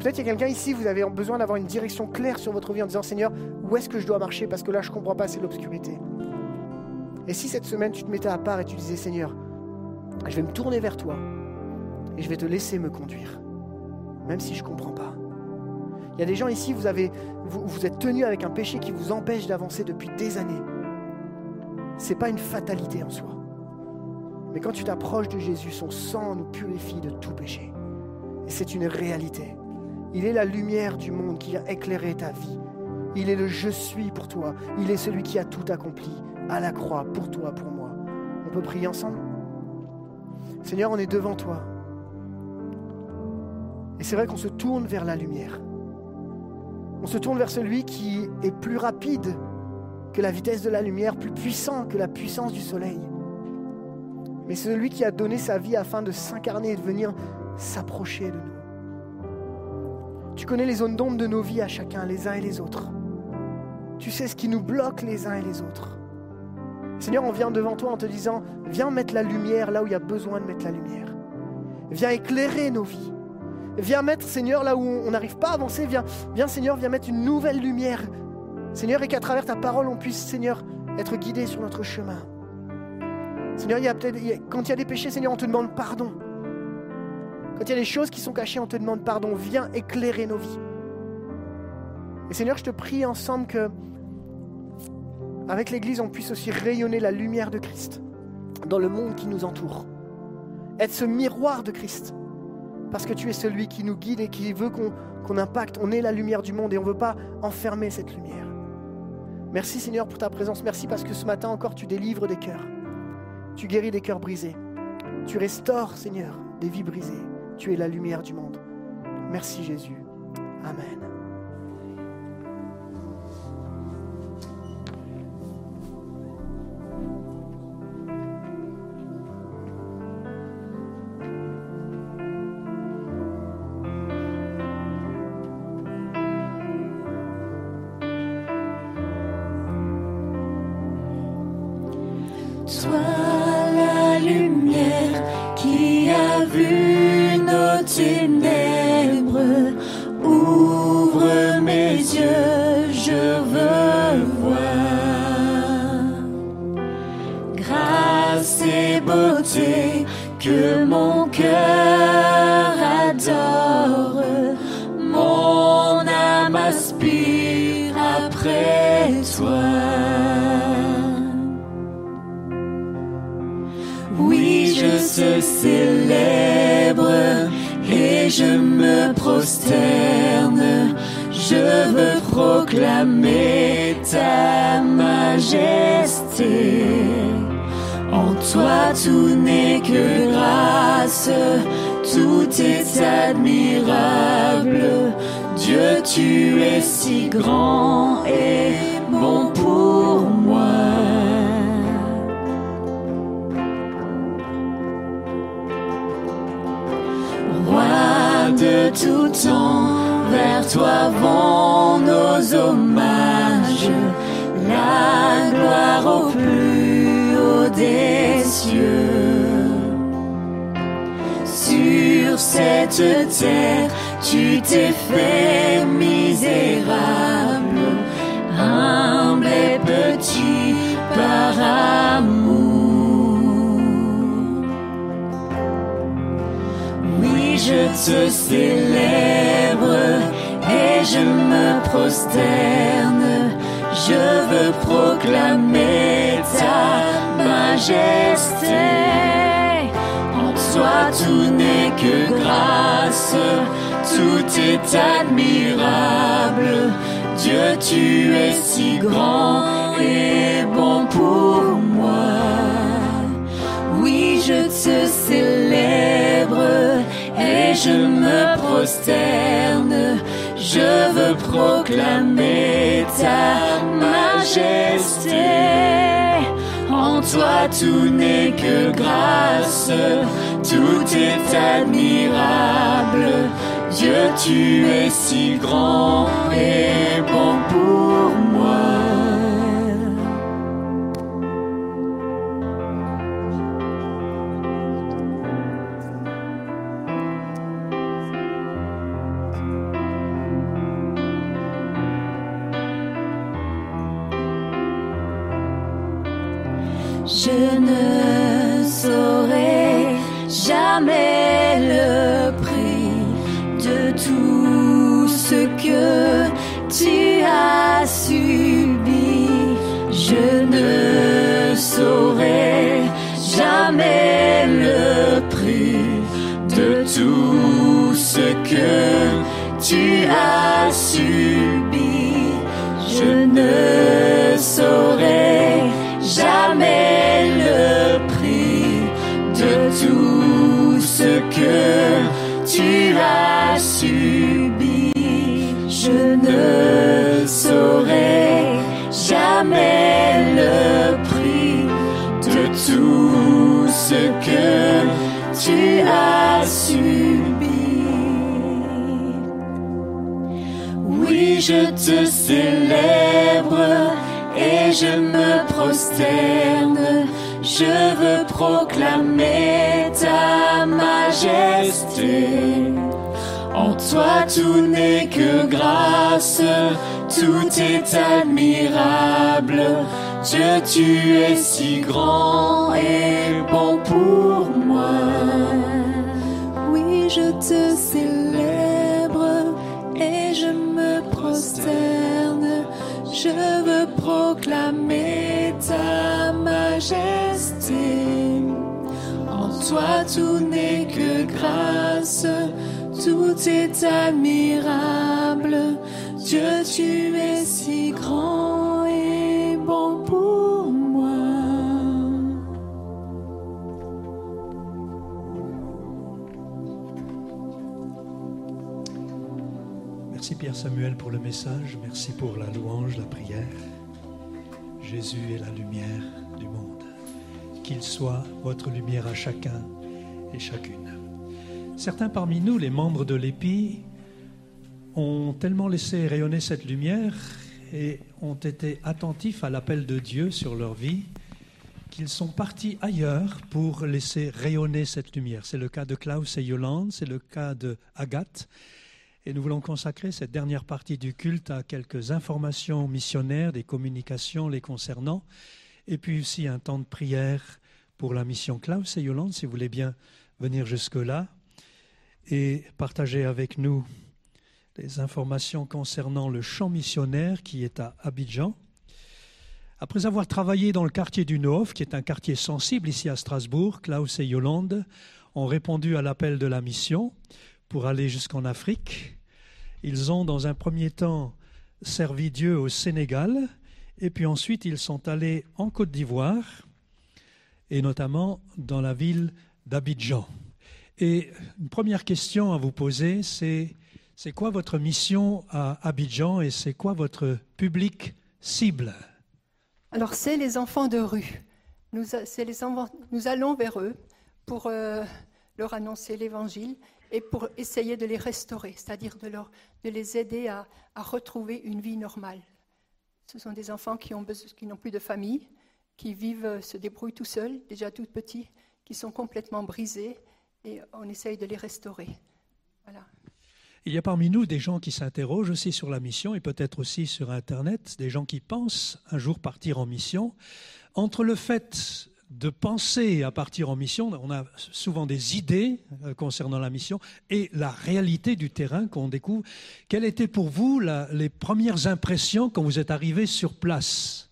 Peut-être qu'il y a quelqu'un ici, vous avez besoin d'avoir une direction claire sur votre vie en disant, Seigneur, où est-ce que je dois marcher? Parce que là, je ne comprends pas, c'est l'obscurité. Et si cette semaine, tu te mettais à part et tu disais, Seigneur, je vais me tourner vers toi et je vais te laisser me conduire, même si je ne comprends pas. Il y a des gens ici, vous, avez, vous, vous êtes tenus avec un péché qui vous empêche d'avancer depuis des années. Ce n'est pas une fatalité en soi. Mais quand tu t'approches de Jésus, son sang nous purifie de tout péché. Et c'est une réalité. Il est la lumière du monde qui a éclairé ta vie. Il est le je suis pour toi. Il est celui qui a tout accompli à la croix pour toi, pour moi. On peut prier ensemble? Seigneur, on est devant toi. Et c'est vrai qu'on se tourne vers la lumière. On se tourne vers celui qui est plus rapide que la vitesse de la lumière, plus puissant que la puissance du soleil. Mais celui qui a donné sa vie afin de s'incarner et de venir s'approcher de nous. Tu connais les zones d'ombre de nos vies à chacun, les uns et les autres. Tu sais ce qui nous bloque les uns et les autres. Seigneur, on vient devant toi en te disant, viens mettre la lumière là où il y a besoin de mettre la lumière. Viens éclairer nos vies. Viens mettre, Seigneur, là où on n'arrive pas à avancer. Viens, viens, Seigneur, viens mettre une nouvelle lumière. Seigneur, et qu'à travers ta parole, on puisse, Seigneur, être guidé sur notre chemin. Seigneur, y a peut-être, quand il y a des péchés, Seigneur, on te demande pardon. Quand il y a des choses qui sont cachées, on te demande pardon. Viens éclairer nos vies. Et Seigneur, je te prie ensemble que, avec l'Église, on puisse aussi rayonner la lumière de Christ dans le monde qui nous entoure. Être ce miroir de Christ parce que tu es celui qui nous guide et qui veut qu'on impacte. On est la lumière du monde et on ne veut pas enfermer cette lumière. Merci Seigneur pour ta présence. Merci parce que ce matin encore tu délivres des cœurs. Tu guéris des cœurs brisés. Tu restaures Seigneur des vies brisées. Tu es la lumière du monde. Merci Jésus. Amen. se célèbre et je me prosterne. Je veux proclamer ta majesté. En toi tout n'est que grâce, tout est admirable. Dieu, tu es si grand et bon pour moi. Oui, je te célèbre je me prosterne. Je veux proclamer ta majesté. En toi tout n'est que grâce, tout est admirable. Dieu, tu es si grand et bon pour moi. Je et je me prosterne. Je veux proclamer ta majesté. En toi tout n'est que grâce, tout est admirable. Dieu, tu es si grand et bon pour toi tout n'est que grâce, tout est admirable. Dieu, tu es si grand et bon pour moi. Merci Pierre Samuel pour le message, merci pour la louange, la prière. Jésus est la lumière du monde. Qu'il soit votre lumière à chacun et chacune. Certains parmi nous, les membres de l'EPI, ont tellement laissé rayonner cette lumière et ont été attentifs à l'appel de Dieu sur leur vie qu'ils sont partis ailleurs pour laisser rayonner cette lumière. C'est le cas de Klaus et Yolande, c'est le cas de Agathe. Et nous voulons consacrer cette dernière partie du culte à quelques informations missionnaires, des communications les concernant, et puis aussi un temps de prière pour la mission Klaus et Yolande, si vous voulez bien venir jusque-là et partager avec nous les informations concernant le champ missionnaire qui est à Abidjan. Après avoir travaillé dans le quartier du Nov, qui est un quartier sensible ici à Strasbourg, Klaus et Yolande ont répondu à l'appel de la mission pour aller jusqu'en Afrique. Ils ont, dans un premier temps, servi Dieu au Sénégal, et puis ensuite ils sont allés en Côte d'Ivoire, et notamment dans la ville d'Abidjan. Et une première question à vous poser, c'est c'est quoi votre mission à Abidjan et c'est quoi votre public cible? Alors, c'est les enfants de rue. Nous, allons vers eux pour euh, leur annoncer l'évangile et pour essayer de les restaurer, c'est-à-dire de, les aider à, retrouver une vie normale. Ce sont des enfants qui n'ont plus de famille, qui vivent, se débrouillent tout seuls, déjà tout petits, qui sont complètement brisés et on essaye de les restaurer. Il y a parmi nous des gens qui s'interrogent aussi sur la mission et peut-être aussi sur Internet, des gens qui pensent un jour partir en mission. Entre le fait de penser à partir en mission, on a souvent des idées concernant la mission et la réalité du terrain qu'on découvre. Quelles étaient pour vous les premières impressions quand vous êtes arrivé sur place?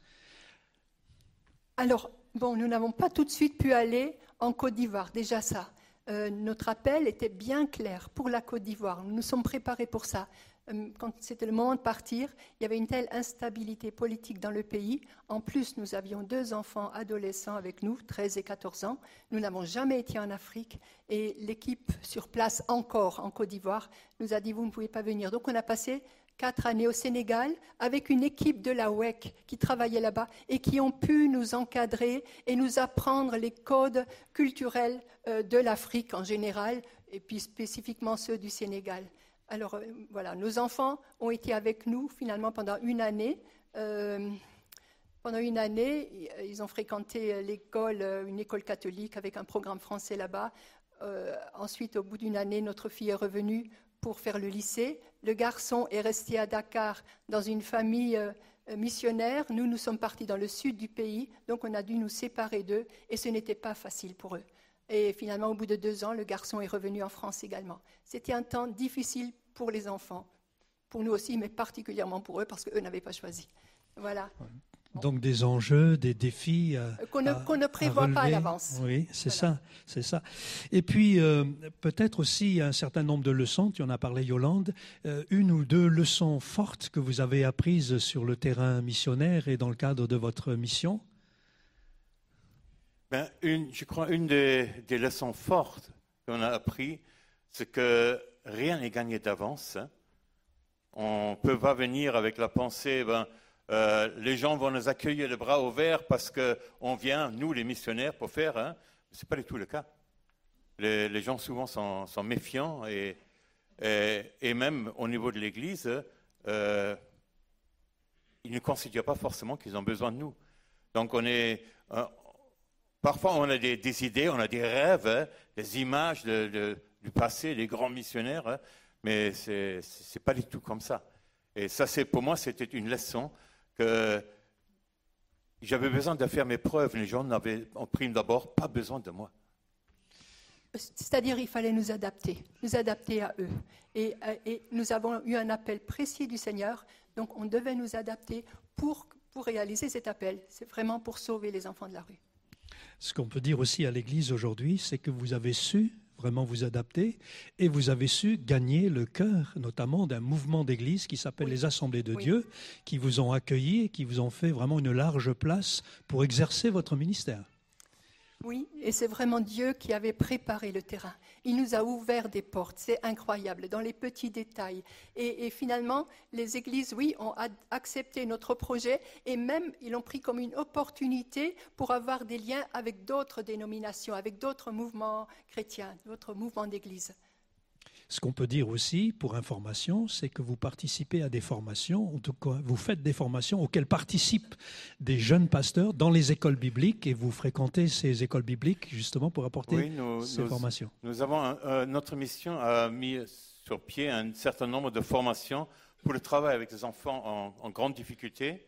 Alors, bon, nous n'avons pas tout de suite pu aller en Côte d'Ivoire, déjà ça. euh, notre appel était bien clair pour la Côte d'Ivoire. Nous nous sommes préparés pour ça. Euh, quand c'était le moment de partir, il y avait une telle instabilité politique dans le pays. En plus, nous avions deux enfants adolescents avec nous, 13 et 14 ans. Nous n'avons jamais été en Afrique et l'équipe sur place, encore en Côte d'Ivoire, nous a dit vous ne pouvez pas venir. Donc on a passé quatre années au Sénégal avec une équipe de la WEC qui travaillait là-bas et qui ont pu nous encadrer et nous apprendre les codes culturels euh, de l'Afrique en général et puis spécifiquement ceux du Sénégal. Alors euh, voilà, nos enfants ont été avec nous finalement pendant une année. Euh, pendant une année, ils ont fréquenté l'école, une école catholique avec un programme français là-bas. ensuite, au bout d'une année, notre fille est revenue pour faire le lycée. Le garçon est resté à Dakar dans une famille euh, missionnaire. Nous, nous sommes partis dans le sud du pays, donc on a dû nous séparer d'eux et ce n'était pas facile pour eux. Et finalement, au bout de deux ans, le garçon est revenu en France également. C'était un temps difficile pour les enfants, pour nous aussi, mais particulièrement pour eux parce qu'eux n'avaient pas choisi. Voilà. Donc des enjeux, des défis euh, qu'on ne, prévoit pas à l'avance. Oui, c'est ça, c'est ça. Et puis euh, peut-être aussi un certain nombre de leçons. Tu en as parlé, Yolande. Euh, une ou deux leçons fortes que vous avez apprises sur le terrain missionnaire et dans le cadre de votre mission? Ben, une, je crois une des, des leçons fortes qu'on a apprises, c'est que rien n'est gagné d'avance. Hein. On peut pas venir avec la pensée. Ben, euh, les gens vont nous accueillir les bras ouverts parce qu'on vient, nous les missionnaires, pour faire. Hein. Ce n'est pas du tout le cas. Les, gens souvent sont, méfiants et, et, même au niveau de l'Église, euh, ils ne considèrent pas forcément qu'ils ont besoin de nous. Donc on est, euh, parfois on a des, idées, on a des rêves, hein, des images du passé, des grands missionnaires, hein, mais ce n'est pas du tout comme ça. Et ça, c'est pour moi, c'était une leçon que j'avais besoin de faire mes preuves. Les gens n'avaient en prime d'abord pas besoin de moi. C'est-à-dire il fallait nous adapter, nous adapter à eux. Et, et, nous avons eu un appel précis du Seigneur, donc on devait nous adapter pour, pour réaliser cet appel. C'est vraiment pour sauver les enfants de la rue. Ce qu'on peut dire aussi à l'Église aujourd'hui, c'est que vous avez su vraiment vous adapter, et vous avez su gagner le cœur, notamment d'un mouvement d'église qui s'appelle les Assemblées de Dieu, qui vous ont accueilli et qui vous ont fait vraiment une large place pour exercer votre ministère. Oui, et c'est vraiment Dieu qui avait préparé le terrain. Il nous a ouvert des portes, c'est incroyable, dans les petits détails. Et, finalement, les églises, oui, ont accepté notre projet et même ils l'ont pris comme une opportunité pour avoir des liens avec d'autres dénominations, avec d'autres mouvements chrétiens, d'autres mouvements d'église. Ce qu'on peut dire aussi, pour information, c'est que vous participez à des formations, en tout cas, vous faites des formations auxquelles participent des jeunes pasteurs dans les écoles bibliques et vous fréquentez ces écoles bibliques justement pour apporter ces formations. Nous avons, notre mission a mis sur pied un certain nombre de formations pour le travail avec les enfants en, grande difficulté.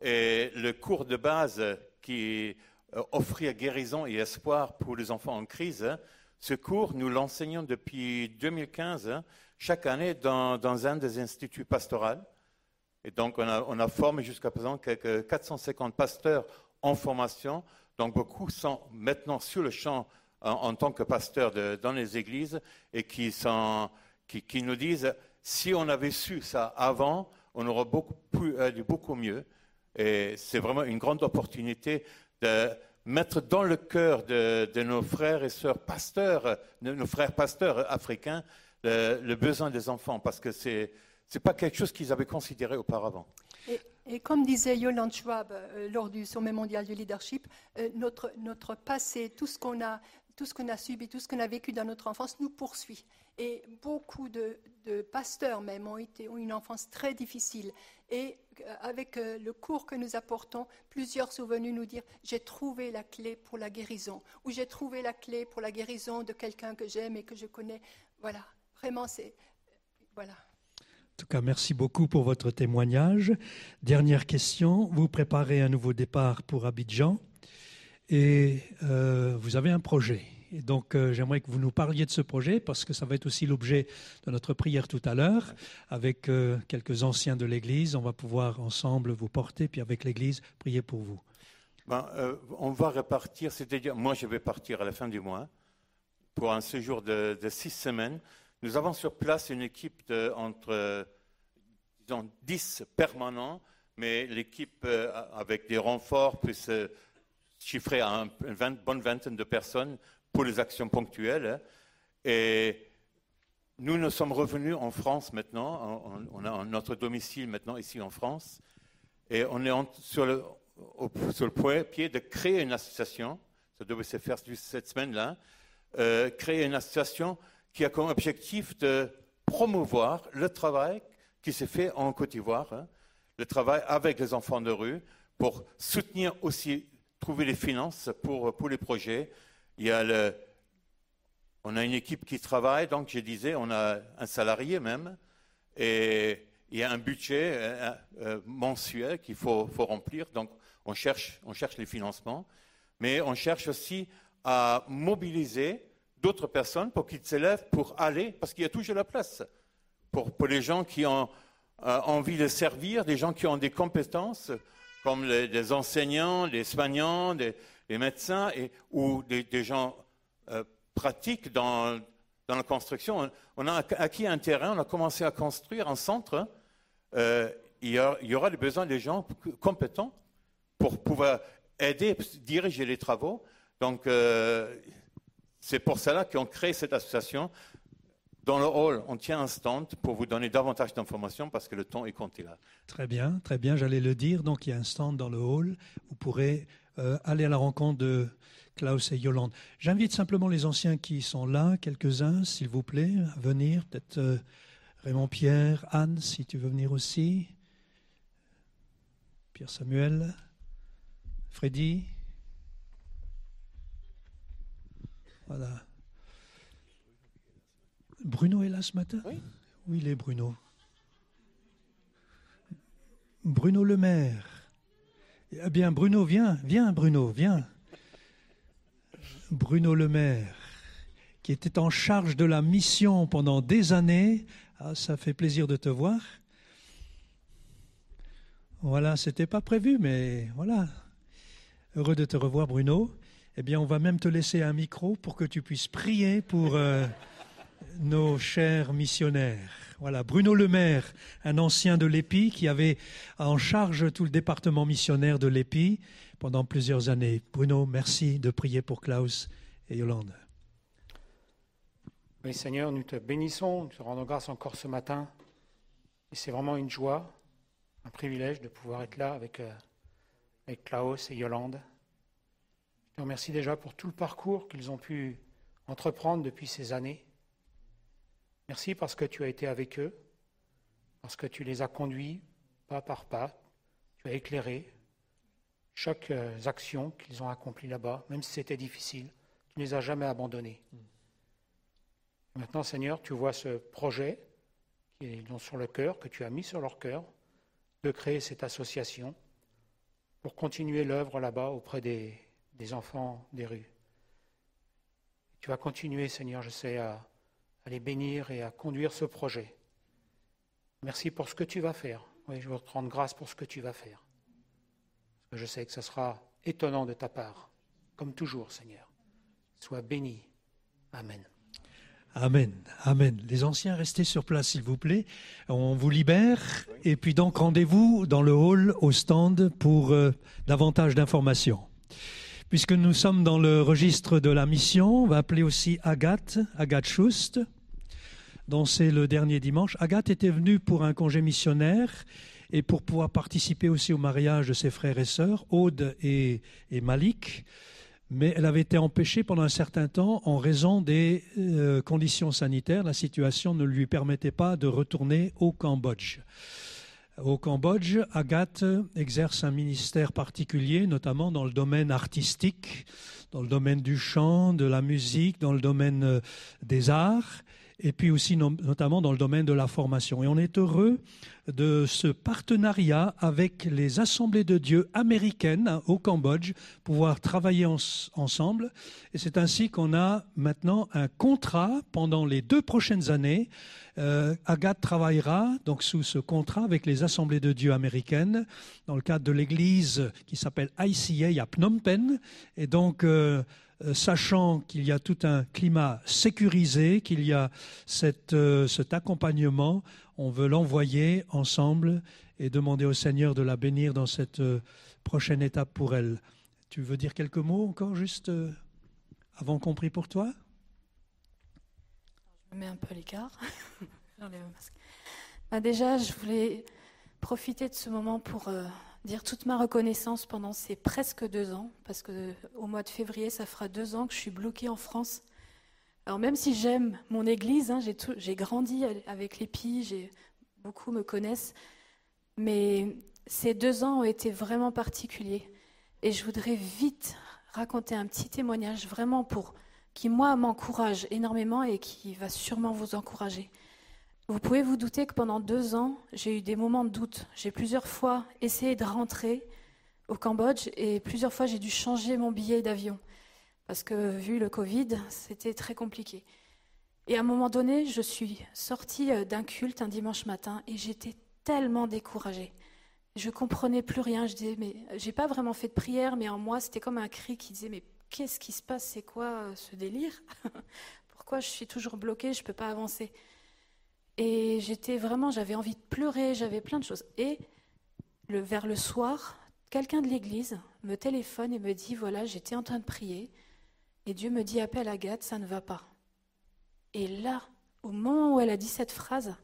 Et le cours de base qui euh, offrait guérison et espoir pour les enfants en crise, ce cours, nous l'enseignons depuis 2015, hein, chaque année dans, un des instituts pastoraux. Et donc, on a, formé jusqu'à présent quelques 450 pasteurs en formation. Donc, beaucoup sont maintenant sur le champ en, tant que pasteurs dans les églises et qui, nous disent si on avait su ça avant, on aurait beaucoup, pu, beaucoup mieux. Et c'est vraiment une grande opportunité de mettre dans le cœur de, nos frères et sœurs pasteurs, nos frères pasteurs africains, le, besoin des enfants, parce que ce n'est pas quelque chose qu'ils avaient considéré auparavant. Et, comme disait Yolande Schwab euh, lors du sommet mondial du leadership, euh, notre, notre passé, tout ce qu'on a, tout ce qu'on a subi, tout ce qu'on a vécu dans notre enfance nous poursuit. Et beaucoup de, pasteurs même ont, été, une enfance très difficile. Et euh, avec euh, le cours que nous apportons, plusieurs sont venus nous dire j'ai trouvé la clé pour la guérison, ou j'ai trouvé la clé pour la guérison de quelqu'un que j'aime et que je connais. Voilà, vraiment, c'est. Voilà. En tout cas, merci beaucoup pour votre témoignage. Dernière question. Vous préparez un nouveau départ pour Abidjan et euh, vous avez un projet. Donc, euh, j'aimerais que vous nous parliez de ce projet parce que ça va être aussi l'objet de notre prière tout à l'heure. Avec euh, quelques anciens de l'Église, on va pouvoir ensemble vous porter, puis avec l'Église, prier pour vous. Ben, euh, on va repartir, c'est-à-dire, moi je vais partir à la fin du mois. pour un séjour de, six semaines. Nous avons sur place une équipe de, entre disons, 10 permanents, mais l'équipe avec des renforts peut se chiffrer à une bonne vingtaine de personnes pour les actions ponctuelles. Hein. Et nous, nous sommes revenus en France maintenant. On, a notre domicile maintenant ici en France. Et on est sur, le, sur pied de créer une association. Ça devait se faire cette semaine-là. Euh, créer une association qui a comme objectif de promouvoir le travail qui s'est fait en Côte d'Ivoire, hein. le travail avec les enfants de rue, pour soutenir aussi, trouver les finances pour les projets. On a une équipe qui travaille, donc je disais, on a un salarié même, et il y a un budget euh, euh, mensuel qu'il faut, remplir, donc on cherche, les financements, mais on cherche aussi à mobiliser d'autres personnes pour qu'ils s'élèvent pour aller, parce qu'il y a toujours la place pour, les gens qui ont euh, envie de servir, des gens qui ont des compétences, comme les, enseignants, les soignants, les médecins, ou des, gens euh, pratiques dans, la construction. On a acquis un terrain, on a commencé à construire un centre. Euh, il, y aura, il, aura, besoin des gens compétents pour pouvoir aider, diriger les travaux. Donc, c'est pour cela qu'on crée cette association. Dans le hall, on tient un stand pour vous donner davantage d'informations parce que le temps est compté là. Très bien, très bien, j'allais le dire. Donc il y a un stand dans le hall. Vous pourrez euh, aller à la rencontre de Klaus et Yolande. J'invite simplement les anciens qui sont là, quelques-uns, s'il vous plaît, à venir. Peut-être euh, Raymond Pierre, Anne, si tu veux venir aussi. Pierre Samuel, Freddy. Voilà. Bruno est là ce matin? Oui. Où il est, Bruno? Bruno Le Maire. Eh bien, Bruno, viens, viens, Bruno, viens. Bruno Le Maire, qui était en charge de la mission pendant des années. Ah, ça fait plaisir de te voir. Voilà, c'était pas prévu, mais voilà. Heureux de te revoir, Bruno. Eh bien, on va même te laisser un micro pour que tu puisses prier pour euh, nos chers missionnaires. Voilà, Bruno Lemaire, un ancien de l'EPI qui avait en charge tout le département missionnaire de l'EPI pendant plusieurs années. Bruno, merci de prier pour Klaus et Yolande. Oui, Seigneur, nous te bénissons, nous te rendons grâce encore ce matin. Et c'est vraiment une joie, un privilège de pouvoir être là avec, euh, avec Klaus et Yolande. Je te remercie déjà pour tout le parcours qu'ils ont pu entreprendre depuis ces années. Merci parce que tu as été avec eux, parce que tu les as conduits pas par pas, tu as éclairé chaque euh, action qu'ils ont accomplie là-bas, même si c'était difficile, tu ne les as jamais abandonnés. Maintenant, Seigneur, tu vois ce projet qu'ils ont sur le cœur, que tu as mis sur leur cœur, de créer cette association pour continuer l'œuvre là-bas auprès des, des enfants des rues. Tu vas continuer, Seigneur, je sais, à, les bénir et à conduire ce projet. Merci pour ce que tu vas faire. Oui, je veux te rendre grâce pour ce que tu vas faire. Je sais que ce sera étonnant de ta part, comme toujours, Seigneur. Sois béni. Amen. Amen, amen. Les anciens, restez sur place, s'il vous plaît. On vous libère. Et puis donc, rendez-vous dans le hall, au stand, pour euh, davantage d'informations. Puisque nous sommes dans le registre de la mission, on va appeler aussi Agathe, Agathe Schust, dont le dernier dimanche. Agathe était venue pour un congé missionnaire et pour pouvoir participer aussi au mariage de ses frères et sœurs, Aude et, Malik. Mais elle avait été empêchée pendant un certain temps en raison des euh, conditions sanitaires. La situation ne lui permettait pas de retourner au Cambodge. Au Cambodge, Agathe exerce un ministère particulier, notamment dans le domaine artistique, dans le domaine du chant, de la musique, dans le domaine euh, des arts et puis aussi notamment dans le domaine de la formation. Et on est heureux de ce partenariat avec les assemblées de Dieu américaines hein, au Cambodge, pouvoir travailler ensemble. Et c'est ainsi qu'on a maintenant un contrat pendant les deux prochaines années. Euh, Agathe travaillera donc sous ce contrat avec les assemblées de Dieu américaines dans le cadre de l'église qui s'appelle ICA à Phnom Penh. Et donc, euh, sachant qu'il y a tout un climat sécurisé, qu'il y a euh, cet accompagnement, on veut l'envoyer ensemble et demander au Seigneur de la bénir dans cette euh, prochaine étape pour elle. Tu veux dire quelques mots encore, juste avant qu'on prie pour toi? Je me mets un peu à l'écart. bah déjà, je voulais profiter de ce moment pour dire toute ma reconnaissance pendant ces presque deux ans, parce que au mois de février, ça fera deux ans que je suis bloquée en France. Alors même si j'aime mon église, hein, j'ai grandi avec les j'ai beaucoup me connaissent, mais ces deux ans ont été vraiment particuliers. Et je voudrais vite raconter un petit témoignage vraiment pour qui moi m'encourage énormément et qui va sûrement vous encourager. Vous pouvez vous douter que pendant deux ans, j'ai eu des moments de doute. J'ai plusieurs fois essayé de rentrer au Cambodge et plusieurs fois j'ai dû changer mon billet d'avion parce que vu le Covid, c'était très compliqué. Et à un moment donné, je suis sortie euh, d'un culte un dimanche matin et j'étais tellement découragée. Je comprenais plus rien. Je disais, mais j'ai pas vraiment fait de prière, mais en moi, c'était comme un cri qui disait, mais qu'est-ce qui se passe? C'est quoi euh, ce délire? Pourquoi je suis toujours bloquée? Je peux pas avancer. Et j'étais vraiment, j'avais envie de pleurer, j'avais plein de choses. Et vers le soir, quelqu'un de l'église me téléphone et me dit voilà, j'étais en train de prier et Dieu me dit appelle Agathe, ça ne va pas. Et là, au moment où elle a dit cette phrase,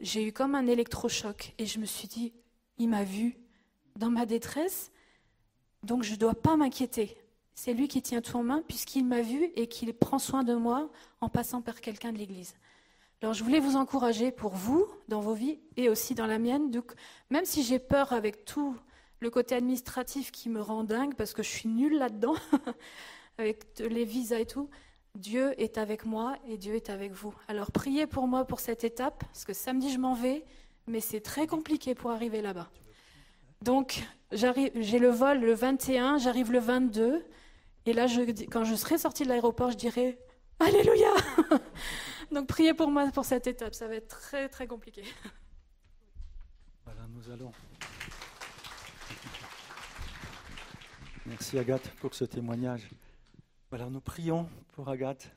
j'ai eu comme un électrochoc et je me suis dit il m'a vu dans ma détresse, donc je ne dois pas m'inquiéter. C'est lui qui tient tout en main puisqu'il m'a vu et qu'il prend soin de moi en passant par quelqu'un de l'église. Alors je voulais vous encourager pour vous, dans vos vies, et aussi dans la mienne. Donc, même si j'ai peur avec tout le côté administratif qui me rend dingue, parce que je suis nulle là-dedans, avec les visas et tout, Dieu est avec moi et Dieu est avec vous. Alors priez pour moi pour cette étape, parce que samedi je m'en vais, mais c'est très compliqué pour arriver là-bas. Donc j'ai le vol le 21, j'arrive le 22, et là quand je serai sortie de l'aéroport, je dirai Alléluia Donc priez pour moi pour cette étape, ça va être très très compliqué. Voilà, nous allons. Merci Agathe pour ce témoignage. Voilà, nous prions pour Agathe.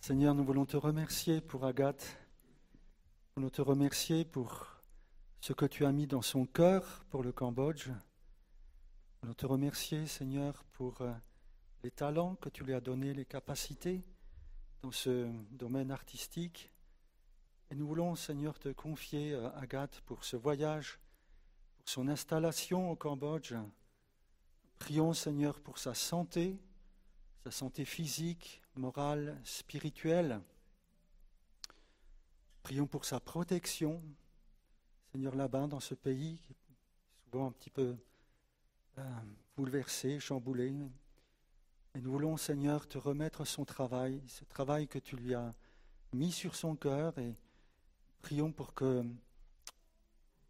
Seigneur, nous voulons te remercier pour Agathe. Nous voulons te remercier pour ce que tu as mis dans son cœur pour le Cambodge. Nous voulons te remercier, Seigneur, pour euh, les talents que tu lui as donnés, les capacités dans ce domaine artistique. Et nous voulons, Seigneur, te confier à Agathe pour ce voyage, pour son installation au Cambodge. Prions, Seigneur, pour sa santé, sa santé physique, morale, spirituelle. Prions pour sa protection, Seigneur, là-bas, dans ce pays, souvent un petit peu euh, bouleversé, chamboulé. Et nous voulons, Seigneur, te remettre son travail, ce travail que tu lui as mis sur son cœur, et prions pour que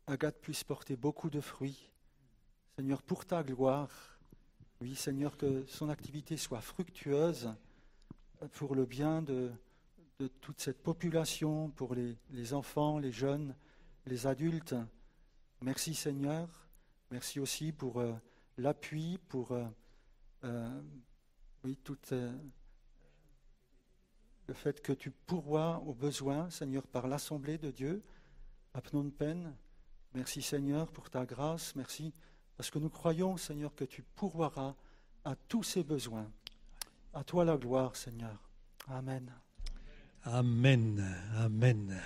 Agathe puisse porter beaucoup de fruits. Seigneur, pour ta gloire, oui, Seigneur, que son activité soit fructueuse pour le bien de, toute cette population, pour les, enfants, les jeunes, les adultes. Merci, Seigneur. Merci aussi pour euh, l'appui, pour euh, euh, oui, tout le fait que tu pourvois aux besoins, Seigneur, par l'Assemblée de Dieu à Phnom Penh. Merci, Seigneur, pour ta grâce. Merci parce que nous croyons, Seigneur, que tu pourvoiras à tous ces besoins. À toi la gloire, Seigneur. Amen. Amen. Amen.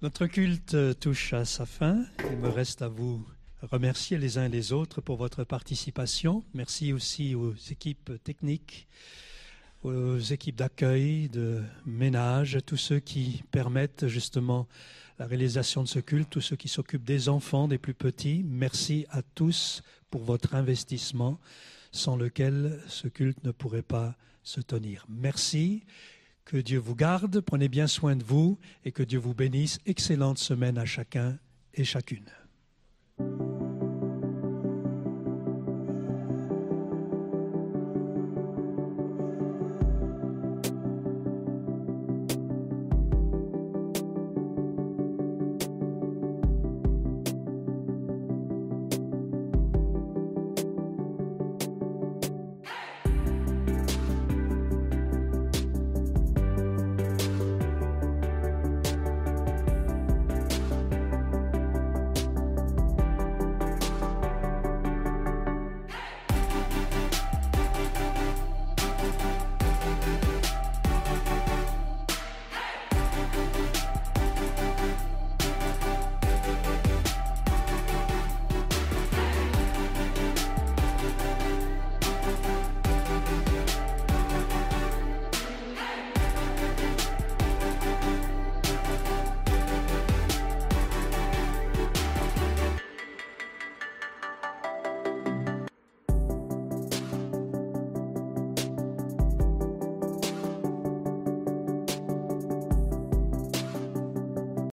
Notre culte touche à sa fin. Il me reste à vous remercier les uns les autres pour votre participation. Merci aussi aux équipes techniques, aux équipes d'accueil, de ménage, tous ceux qui permettent justement la réalisation de ce culte, tous ceux qui s'occupent des enfants, des plus petits. Merci à tous pour votre investissement sans lequel ce culte ne pourrait pas se tenir. Merci. Que Dieu vous garde, prenez bien soin de vous et que Dieu vous bénisse. Excellente semaine à chacun et chacune.